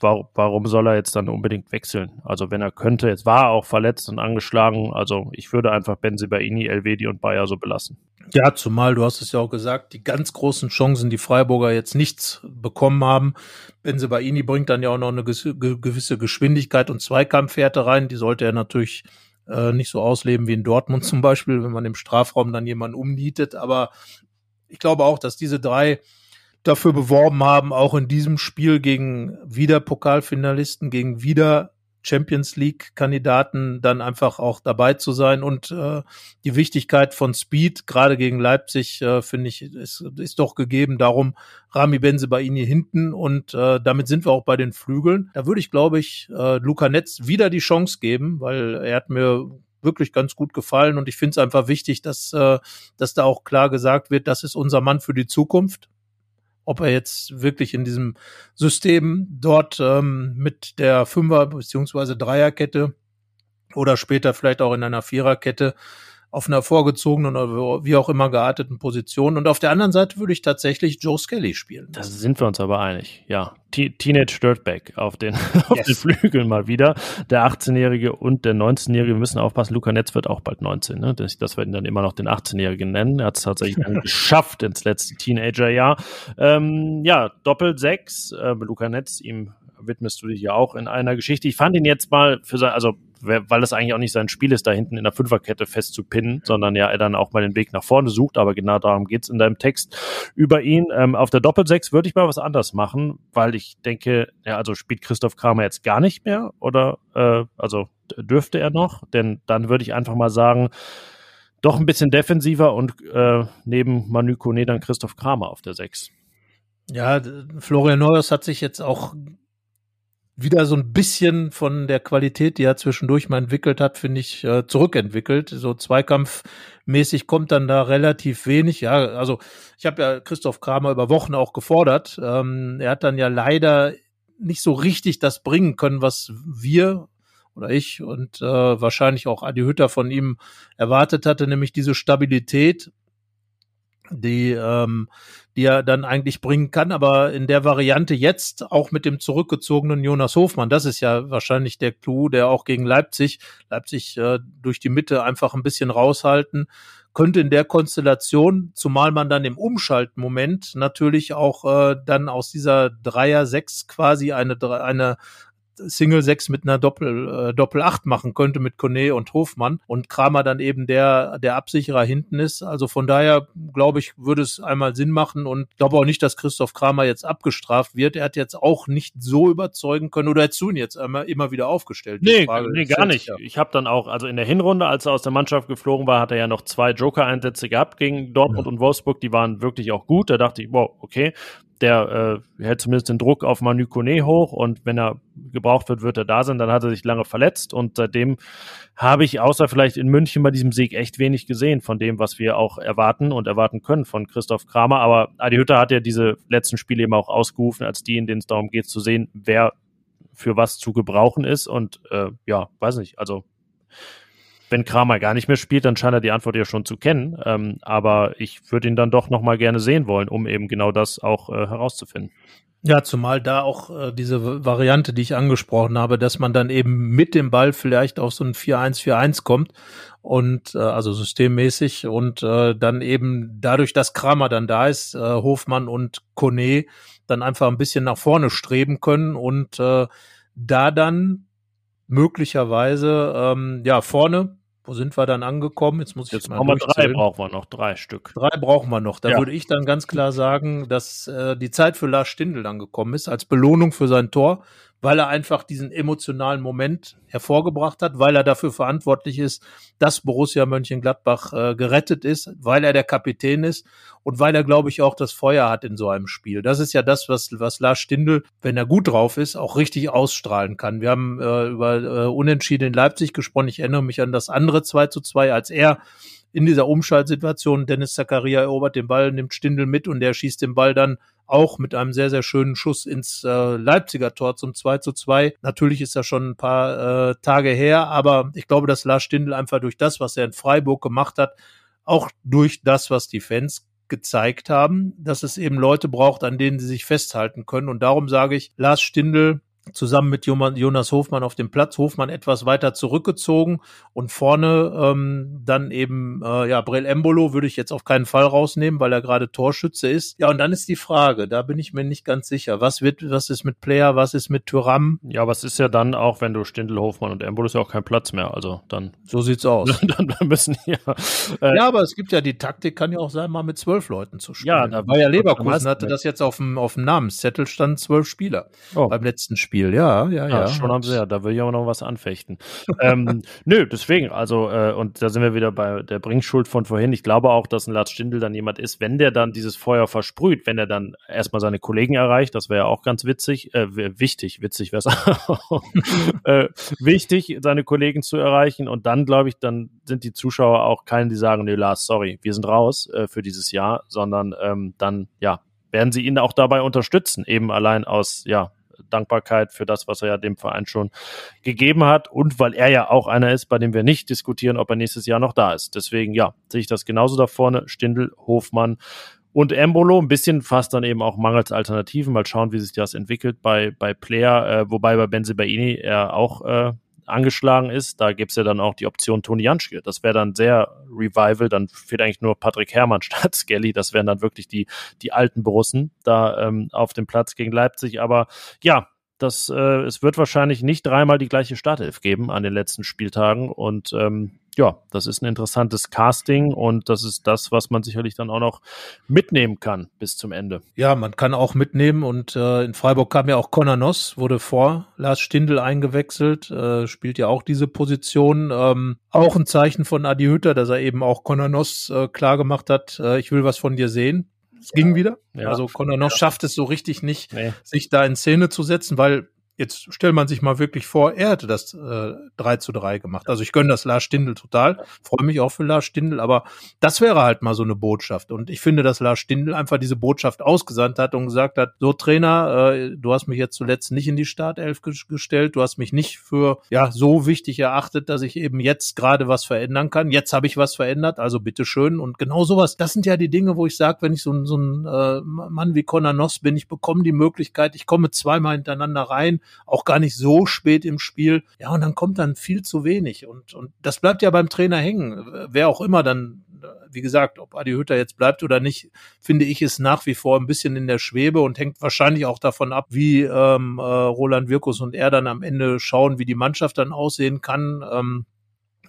warum soll er jetzt dann unbedingt wechseln? Also wenn er könnte, jetzt war er auch verletzt und angeschlagen, also ich würde einfach Benzibaini, Elvedi und Bayer so belassen. Ja, zumal du hast es ja auch gesagt, die ganz großen Chancen, die Freiburger jetzt nichts bekommen haben. Benzibaini bringt dann ja auch noch eine gewisse Geschwindigkeit und Zweikampfwerte rein, die sollte er natürlich äh, nicht so ausleben wie in Dortmund zum Beispiel, wenn man im Strafraum dann jemanden umnietet, aber ich glaube auch, dass diese drei dafür beworben haben, auch in diesem Spiel gegen wieder Pokalfinalisten, gegen wieder Champions League-Kandidaten dann einfach auch dabei zu sein. Und äh, die Wichtigkeit von Speed, gerade gegen Leipzig, äh, finde ich, ist, ist doch gegeben. Darum Rami Benze bei Ihnen hinten und äh, damit sind wir auch bei den Flügeln. Da würde ich, glaube ich, äh, Luca Netz wieder die Chance geben, weil er hat mir wirklich ganz gut gefallen und ich finde es einfach wichtig, dass, äh, dass da auch klar gesagt wird, das ist unser Mann für die Zukunft ob er jetzt wirklich in diesem System dort ähm, mit der Fünfer- beziehungsweise Dreierkette oder später vielleicht auch in einer Viererkette auf einer vorgezogenen oder wie auch immer gearteten Position. Und auf der anderen Seite würde ich tatsächlich Joe Skelly spielen. Da sind wir uns aber einig. Ja, T Teenage Dirtbag auf den, auf yes. den Flügeln mal wieder. Der 18-Jährige und der 19-Jährige müssen aufpassen. Luca Netz wird auch bald 19, ne? Das, das werden dann immer noch den 18-Jährigen nennen. Er hat es tatsächlich geschafft ins letzte Teenager-Jahr. Ähm, ja, Doppel 6. Äh, Luca Netz, ihm widmest du dich ja auch in einer Geschichte. Ich fand ihn jetzt mal für sein, also weil das eigentlich auch nicht sein Spiel ist, da hinten in der Fünferkette festzupinnen, sondern ja er dann auch mal den Weg nach vorne sucht. Aber genau darum geht's in deinem Text über ihn. Ähm, auf der Doppelsechs würde ich mal was anders machen, weil ich denke, ja, also spielt Christoph Kramer jetzt gar nicht mehr oder äh, also dürfte er noch? Denn dann würde ich einfach mal sagen, doch ein bisschen defensiver und äh, neben Manu Kone dann Christoph Kramer auf der Sechs. Ja, Florian Neuers hat sich jetzt auch wieder so ein bisschen von der Qualität, die er zwischendurch mal entwickelt hat, finde ich, äh, zurückentwickelt. So Zweikampfmäßig kommt dann da relativ wenig. Ja, also ich habe ja Christoph Kramer über Wochen auch gefordert. Ähm, er hat dann ja leider nicht so richtig das bringen können, was wir oder ich und äh, wahrscheinlich auch Adi Hütter von ihm erwartet hatte, nämlich diese Stabilität, die, ähm, die er dann eigentlich bringen kann. Aber in der Variante jetzt auch mit dem zurückgezogenen Jonas Hofmann, das ist ja wahrscheinlich der Clou, der auch gegen Leipzig, Leipzig äh, durch die Mitte einfach ein bisschen raushalten könnte in der Konstellation, zumal man dann im Umschaltmoment natürlich auch äh, dann aus dieser Dreier sechs quasi eine eine Single 6 mit einer Doppel, äh, Doppel 8 machen könnte mit Kone und Hofmann und Kramer dann eben der, der Absicherer hinten ist. Also von daher, glaube ich, würde es einmal Sinn machen und glaube auch nicht, dass Christoph Kramer jetzt abgestraft wird. Er hat jetzt auch nicht so überzeugen können oder du ihn jetzt immer, immer wieder aufgestellt? Nee, nee gar nicht. Ja. Ich habe dann auch, also in der Hinrunde, als er aus der Mannschaft geflogen war, hat er ja noch zwei Joker-Einsätze gehabt gegen Dortmund ja. und Wolfsburg. Die waren wirklich auch gut. Da dachte ich, wow, okay, der äh, hält zumindest den Druck auf Manu Kone hoch und wenn er gebraucht wird, wird er da sein. Dann hat er sich lange verletzt und seitdem habe ich außer vielleicht in München bei diesem Sieg echt wenig gesehen von dem, was wir auch erwarten und erwarten können von Christoph Kramer. Aber Adi Hütter hat ja diese letzten Spiele eben auch ausgerufen, als die, in denen es darum geht zu sehen, wer für was zu gebrauchen ist und äh, ja, weiß nicht, also wenn Kramer gar nicht mehr spielt, dann scheint er die Antwort ja schon zu kennen. Ähm, aber ich würde ihn dann doch noch mal gerne sehen wollen, um eben genau das auch äh, herauszufinden. Ja, zumal da auch äh, diese Variante, die ich angesprochen habe, dass man dann eben mit dem Ball vielleicht auf so ein 4-1-4-1 kommt und äh, also systemmäßig und äh, dann eben dadurch, dass Kramer dann da ist, äh, Hofmann und Kone dann einfach ein bisschen nach vorne streben können und äh, da dann möglicherweise ähm, ja vorne wo sind wir dann angekommen? Jetzt muss ich jetzt mal drei brauchen wir noch, drei Stück. Drei brauchen wir noch. Da ja. würde ich dann ganz klar sagen, dass äh, die Zeit für Lars Stindl dann gekommen ist, als Belohnung für sein Tor weil er einfach diesen emotionalen Moment hervorgebracht hat, weil er dafür verantwortlich ist, dass Borussia Mönchengladbach äh, gerettet ist, weil er der Kapitän ist und weil er, glaube ich, auch das Feuer hat in so einem Spiel. Das ist ja das, was, was Lars Stindl, wenn er gut drauf ist, auch richtig ausstrahlen kann. Wir haben äh, über äh, Unentschieden in Leipzig gesprochen. Ich erinnere mich an das andere 2 zu 2, als er in dieser Umschaltsituation, Dennis Zakaria erobert den Ball, nimmt Stindl mit und der schießt den Ball dann auch mit einem sehr, sehr schönen Schuss ins äh, Leipziger Tor zum 2 zu 2. Natürlich ist das schon ein paar äh, Tage her, aber ich glaube, dass Lars Stindl einfach durch das, was er in Freiburg gemacht hat, auch durch das, was die Fans gezeigt haben, dass es eben Leute braucht, an denen sie sich festhalten können. Und darum sage ich, Lars Stindl zusammen mit Jonas Hofmann auf dem Platz. Hofmann etwas weiter zurückgezogen und vorne ähm, dann eben, äh, ja, Brel Embolo würde ich jetzt auf keinen Fall rausnehmen, weil er gerade Torschütze ist. Ja, und dann ist die Frage, da bin ich mir nicht ganz sicher. Was wird, was ist mit Player, was ist mit Tyram? Ja, was ist ja dann auch, wenn du Stindl, Hofmann und Embolo ist ja auch kein Platz mehr. Also dann. So sieht's aus. dann müssen ja. Äh, ja, aber es gibt ja die Taktik, kann ja auch sein, mal mit zwölf Leuten zu spielen. Ja, da war ja Leverkusen hatte das jetzt auf dem, auf dem Namenszettel stand zwölf Spieler oh. beim letzten Spiel. Spiel, ja, ja, ja. ja. Schon am sehr, da will ich aber noch was anfechten. ähm, nö, deswegen, also, äh, und da sind wir wieder bei der Bringschuld von vorhin. Ich glaube auch, dass ein Lars Stindl dann jemand ist, wenn der dann dieses Feuer versprüht, wenn er dann erstmal seine Kollegen erreicht, das wäre ja auch ganz witzig, äh, wichtig, witzig wäre es äh, wichtig, seine Kollegen zu erreichen und dann, glaube ich, dann sind die Zuschauer auch keine, die sagen, nee, Lars, sorry, wir sind raus äh, für dieses Jahr, sondern ähm, dann, ja, werden sie ihn auch dabei unterstützen, eben allein aus, ja, Dankbarkeit für das, was er ja dem Verein schon gegeben hat und weil er ja auch einer ist, bei dem wir nicht diskutieren, ob er nächstes Jahr noch da ist. Deswegen, ja, sehe ich das genauso da vorne. Stindl, Hofmann und Embolo. Ein bisschen fast dann eben auch mangels Alternativen. Mal schauen, wie sich das entwickelt bei, bei Player, äh, wobei bei Benzibaini er auch äh, angeschlagen ist, da gibt's ja dann auch die Option Toni Janschke. Das wäre dann sehr Revival, dann fehlt eigentlich nur Patrick Herrmann statt Skelly. Das wären dann wirklich die, die alten Borussen da ähm, auf dem Platz gegen Leipzig. Aber ja, das, äh, es wird wahrscheinlich nicht dreimal die gleiche Startelf geben an den letzten Spieltagen und ähm, ja, das ist ein interessantes Casting und das ist das, was man sicherlich dann auch noch mitnehmen kann bis zum Ende. Ja, man kann auch mitnehmen und äh, in Freiburg kam ja auch Conor Noss, wurde vor Lars Stindl eingewechselt, äh, spielt ja auch diese Position. Ähm, auch ein Zeichen von Adi Hütter, dass er eben auch Conor Noss äh, klar hat, äh, ich will was von dir sehen. Es ging wieder. Ja. Also Conor ja. schafft es so richtig nicht, nee. sich da in Szene zu setzen, weil Jetzt stellt man sich mal wirklich vor, er hätte das äh, 3 zu 3 gemacht. Also ich gönne das Lars Stindl total, freue mich auch für Lars Stindl, aber das wäre halt mal so eine Botschaft. Und ich finde, dass Lars Stindl einfach diese Botschaft ausgesandt hat und gesagt hat, so Trainer, äh, du hast mich jetzt zuletzt nicht in die Startelf gestellt, du hast mich nicht für ja so wichtig erachtet, dass ich eben jetzt gerade was verändern kann. Jetzt habe ich was verändert, also bitteschön. Und genau sowas, das sind ja die Dinge, wo ich sage, wenn ich so, so ein äh, Mann wie Conor Noss bin, ich bekomme die Möglichkeit, ich komme zweimal hintereinander rein, auch gar nicht so spät im Spiel. Ja, und dann kommt dann viel zu wenig. Und, und das bleibt ja beim Trainer hängen. Wer auch immer dann, wie gesagt, ob Adi Hütter jetzt bleibt oder nicht, finde ich, ist nach wie vor ein bisschen in der Schwebe und hängt wahrscheinlich auch davon ab, wie ähm, äh, Roland Wirkus und er dann am Ende schauen, wie die Mannschaft dann aussehen kann. Ähm,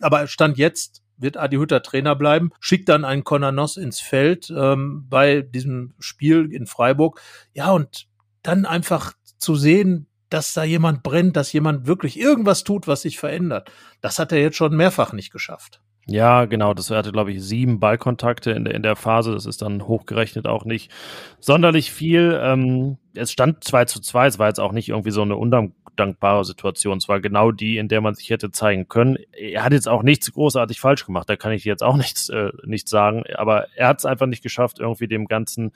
aber Stand jetzt wird Adi Hütter Trainer bleiben, schickt dann einen Conor Noss ins Feld ähm, bei diesem Spiel in Freiburg. Ja, und dann einfach zu sehen, dass da jemand brennt, dass jemand wirklich irgendwas tut, was sich verändert. Das hat er jetzt schon mehrfach nicht geschafft. Ja, genau. Das hatte, glaube ich, sieben Ballkontakte in der, in der Phase. Das ist dann hochgerechnet auch nicht sonderlich viel. Ähm, es stand 2 zu 2. Es war jetzt auch nicht irgendwie so eine undankbare Situation. Es war genau die, in der man sich hätte zeigen können. Er hat jetzt auch nichts großartig falsch gemacht. Da kann ich jetzt auch nichts, äh, nichts sagen. Aber er hat es einfach nicht geschafft, irgendwie dem Ganzen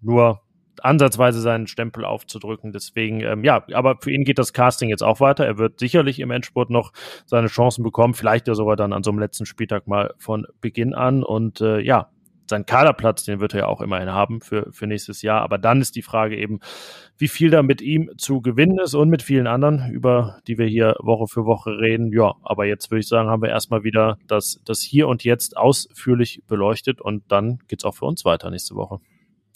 nur ansatzweise seinen Stempel aufzudrücken. Deswegen, ähm, ja, aber für ihn geht das Casting jetzt auch weiter. Er wird sicherlich im Endspurt noch seine Chancen bekommen, vielleicht ja sogar dann an so einem letzten Spieltag mal von Beginn an. Und äh, ja, sein Kaderplatz, den wird er ja auch immerhin haben für, für nächstes Jahr. Aber dann ist die Frage eben, wie viel da mit ihm zu gewinnen ist und mit vielen anderen, über die wir hier Woche für Woche reden. Ja, aber jetzt würde ich sagen, haben wir erstmal wieder das, das Hier und Jetzt ausführlich beleuchtet und dann geht's auch für uns weiter nächste Woche.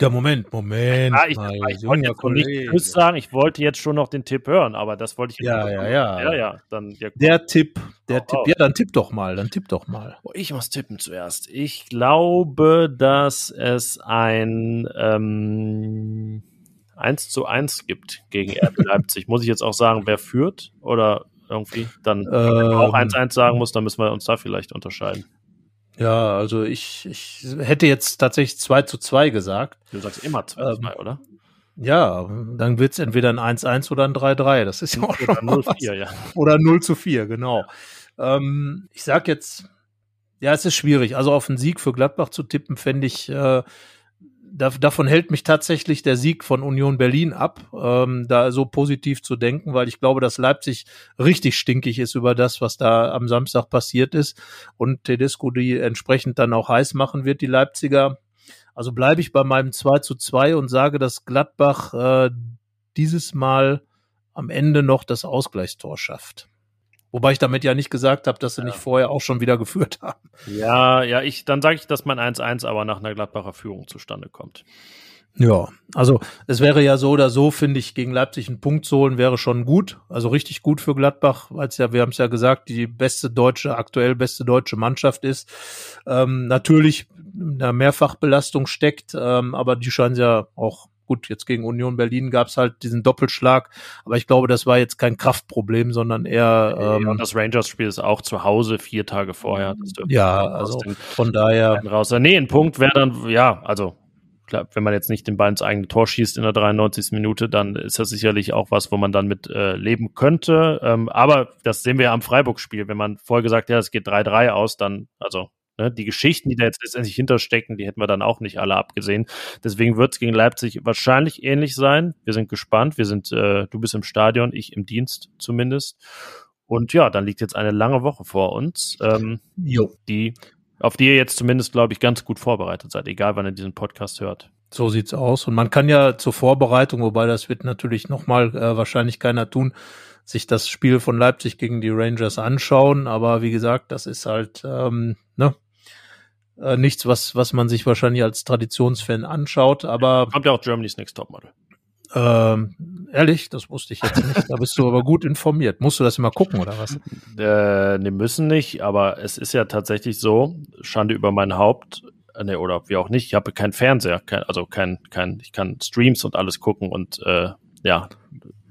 Ja, Moment, Moment. Ja, ich, ich wollte jetzt noch nicht Tschüss sagen, ich wollte jetzt schon noch den Tipp hören, aber das wollte ich Ja, ja, ja. Ja, ja, dann, ja, der Tipp, der oh, Tipp. Oh. Ja, dann tipp doch mal, dann tipp doch mal. Oh, ich muss tippen zuerst. Ich glaube, dass es ein ähm, 1 zu 1 gibt gegen RB Leipzig. muss ich jetzt auch sagen, wer führt oder irgendwie dann ähm, auch 1-1 sagen muss, dann müssen wir uns da vielleicht unterscheiden. Ja, also ich, ich hätte jetzt tatsächlich 2 zu 2 gesagt. Du sagst immer 2 zu 2, ähm, oder? Ja, dann wird's entweder ein 1-1 oder ein 3-3. Das ist ja auch oder schon 0 4, ja. Oder 0 zu 4, genau. Ähm, ich sag jetzt, ja, es ist schwierig. Also auf einen Sieg für Gladbach zu tippen, fände ich äh, da, davon hält mich tatsächlich der Sieg von Union Berlin ab, ähm, da so positiv zu denken, weil ich glaube, dass Leipzig richtig stinkig ist über das, was da am Samstag passiert ist und Tedesco die entsprechend dann auch heiß machen wird, die Leipziger. Also bleibe ich bei meinem 2 zu 2 und sage, dass Gladbach äh, dieses Mal am Ende noch das Ausgleichstor schafft. Wobei ich damit ja nicht gesagt habe, dass sie ja. nicht vorher auch schon wieder geführt haben. Ja, ja, ich, dann sage ich, dass mein 1-1 aber nach einer Gladbacher Führung zustande kommt. Ja, also es wäre ja so oder so, finde ich, gegen Leipzig einen Punkt zu holen, wäre schon gut. Also richtig gut für Gladbach, weil es ja, wir haben es ja gesagt, die beste deutsche, aktuell beste deutsche Mannschaft ist. Ähm, natürlich in der Mehrfachbelastung steckt, ähm, aber die scheinen ja auch Gut, jetzt gegen Union Berlin gab es halt diesen Doppelschlag, aber ich glaube, das war jetzt kein Kraftproblem, sondern eher. Ähm, ja, und das Rangers-Spiel ist auch zu Hause vier Tage vorher. ja, also von daher. Raus. Nee, ein Punkt wäre dann, ja, also klar, wenn man jetzt nicht den Ball ins eigene Tor schießt in der 93. Minute, dann ist das sicherlich auch was, wo man dann mit äh, leben könnte. Ähm, aber das sehen wir ja am Freiburg-Spiel. Wenn man vorher gesagt, ja, es geht 3-3 aus, dann, also Ne? Die Geschichten, die da jetzt letztendlich hinterstecken, die hätten wir dann auch nicht alle abgesehen. Deswegen wird es gegen Leipzig wahrscheinlich ähnlich sein. Wir sind gespannt. Wir sind, äh, du bist im Stadion, ich im Dienst zumindest. Und ja, dann liegt jetzt eine lange Woche vor uns, ähm, die, auf die ihr jetzt zumindest, glaube ich, ganz gut vorbereitet seid, egal wann ihr diesen Podcast hört. So sieht's aus. Und man kann ja zur Vorbereitung, wobei das wird natürlich nochmal äh, wahrscheinlich keiner tun, sich das Spiel von Leipzig gegen die Rangers anschauen. Aber wie gesagt, das ist halt, ähm, ne, äh, nichts, was, was man sich wahrscheinlich als Traditionsfan anschaut, aber. Kommt ja auch Germany's Next Topmodel. Ähm, ehrlich, das wusste ich jetzt nicht. Da bist du aber gut informiert. Musst du das immer gucken oder was? Äh, ne, müssen nicht, aber es ist ja tatsächlich so, Schande über mein Haupt, ne, oder wie auch nicht, ich habe keinen Fernseher, kein, also kein, kein, ich kann Streams und alles gucken und äh, ja,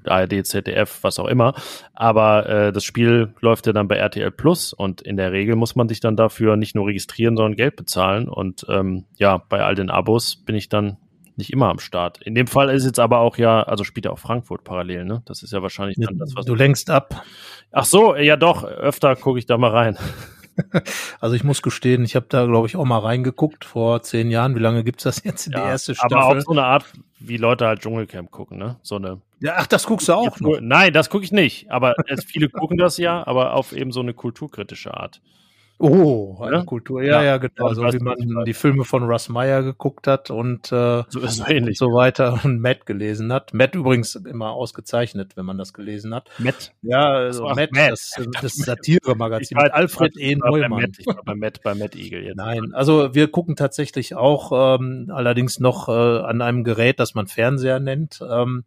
ARD, ZDF, was auch immer. Aber äh, das Spiel läuft ja dann bei RTL Plus und in der Regel muss man sich dann dafür nicht nur registrieren, sondern Geld bezahlen. Und ähm, ja, bei all den Abos bin ich dann nicht immer am Start. In dem Fall ist jetzt aber auch ja, also spielt ja auch Frankfurt parallel, ne? Das ist ja wahrscheinlich dann das, was. Du lenkst ab. Ach so, ja doch, öfter gucke ich da mal rein. Also ich muss gestehen, ich habe da, glaube ich, auch mal reingeguckt vor zehn Jahren. Wie lange gibt's das jetzt in Ja, die erste Staffel? aber auch so eine Art, wie Leute halt Dschungelcamp gucken, ne? So eine. Ja, ach, das guckst du auch Ja, noch. Nein, das gucke ich nicht. Aber es, viele gucken das ja, aber auf eben so eine kulturkritische Art. Oh, eine Ja? Kultur. Ja, Ja. ja, genau. Ja, so wie man die Filme von Russ Meyer geguckt hat und äh, So ist so und ähnlich. so weiter und Matt gelesen hat. Matt übrigens immer ausgezeichnet, wenn man das gelesen hat. Matt. Ja, also Matt, Matt. das, das Satiremagazin mit Alfred E. Neumann. Matt, ich war bei Matt, bei Matt Eagle jetzt. Nein, also wir gucken tatsächlich auch ähm, allerdings noch äh, an einem Gerät, das man Fernseher nennt. Ähm,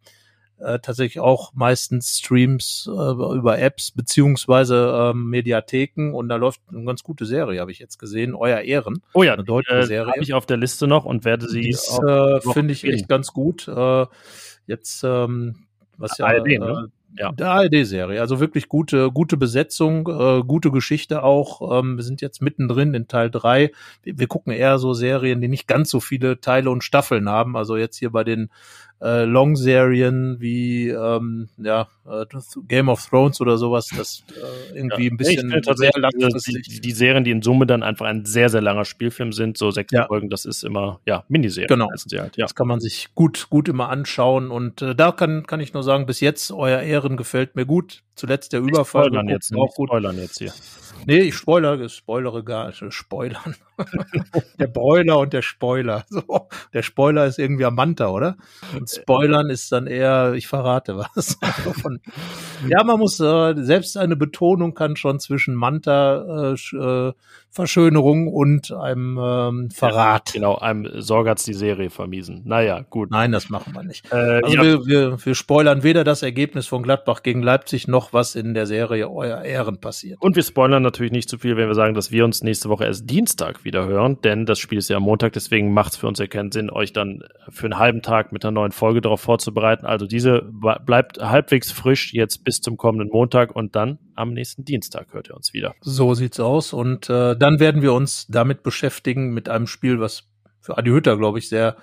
äh, tatsächlich auch meistens Streams äh, über Apps beziehungsweise ähm, Mediatheken und da läuft eine ganz gute Serie, habe ich jetzt gesehen, Euer Ehren. Oh ja, Eine deutsche äh, Serie. habe ich auf der Liste noch und werde sie Die auch äh, finde ich echt ganz gut. Äh, jetzt, ähm, was ja, ARD, äh, ne? Ja. der ARD-Serie, also wirklich gute, gute Besetzung, äh, gute Geschichte auch. Ähm, wir sind jetzt mittendrin in Teil drei. Wir, wir gucken eher so Serien, die nicht ganz so viele Teile und Staffeln haben. Also jetzt hier bei den äh, Long-Serien wie ähm, ja, äh, Game of Thrones oder sowas, das äh, irgendwie ein ich bisschen sehr tatsächlich langfristig. die, die Serien, die in Summe dann einfach ein sehr, sehr langer Spielfilm sind, so sechs Ja. Folgen, das ist immer, ja, Miniserien Genau. halt, ja. Das kann man sich gut, gut immer anschauen. Und äh, da kann, kann ich nur sagen, bis jetzt, euer Ehren gefällt mir gut. Zuletzt der Überfall. Spoilern jetzt, auch gut. Spoilern jetzt hier. Nee, ich spoilere, spoilere gar nicht. Spoilern. der Broiler und der Spoiler. So, der Spoiler ist irgendwie am Manta, oder? Und Spoilern ist dann eher, ich verrate was. Also ja, man muss, äh, selbst eine Betonung kann schon zwischen Manta, äh, äh, Verschönerung und einem ähm, Verrat. Genau, einem Sorgatz die Serie vermiesen. Naja, gut. Nein, das machen wir nicht. Äh, Also ja, wir, wir, wir spoilern weder das Ergebnis von Gladbach gegen Leipzig noch was in der Serie Euer Ehren passiert. Und wir spoilern natürlich nicht zu viel, wenn wir sagen, dass wir uns nächste Woche erst Dienstag wieder hören, denn das Spiel ist ja am Montag, deswegen macht es für uns ja keinen Sinn, euch dann für einen halben Tag mit einer neuen Folge darauf vorzubereiten. Also diese ble- bleibt halbwegs frisch jetzt bis zum kommenden Montag und dann am nächsten Dienstag hört ihr uns wieder. So sieht's aus. Und äh, dann werden wir uns damit beschäftigen mit einem Spiel, was für Adi Hütter, glaube ich, sehr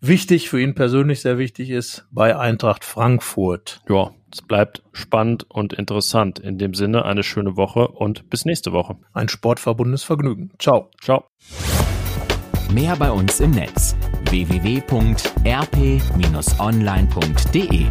wichtig, für ihn persönlich sehr wichtig ist, bei Eintracht Frankfurt. Ja, es bleibt spannend und interessant. In dem Sinne eine schöne Woche und bis nächste Woche. Ein sportverbundenes Vergnügen. Ciao. Ciao. Mehr bei uns im Netz www.rp-online.de